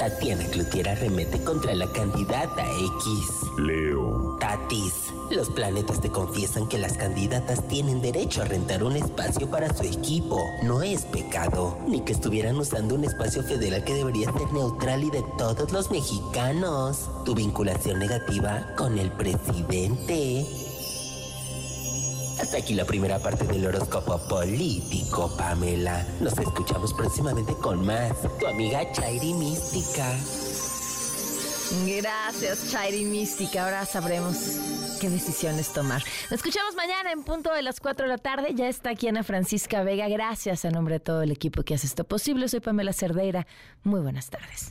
Tatiana Cloutier remete contra la candidata X. Leo. Tatis, los planetas te confiesan que las candidatas tienen derecho a rentar un espacio para su equipo. No es pecado, ni que estuvieran usando un espacio federal que debería ser neutral y de todos los mexicanos. Tu vinculación negativa con el presidente. Hasta aquí la primera parte del horóscopo político, Pamela. Nos escuchamos próximamente con más. Tu amiga Chairi Mística. Gracias, Chairi Mística. Ahora sabremos qué decisiones tomar. Nos escuchamos mañana en punto de las 4 de la tarde. Ya está aquí Ana Francisca Vega. Gracias a nombre de todo el equipo que hace esto posible. Soy Pamela Cerdeira. Muy buenas tardes.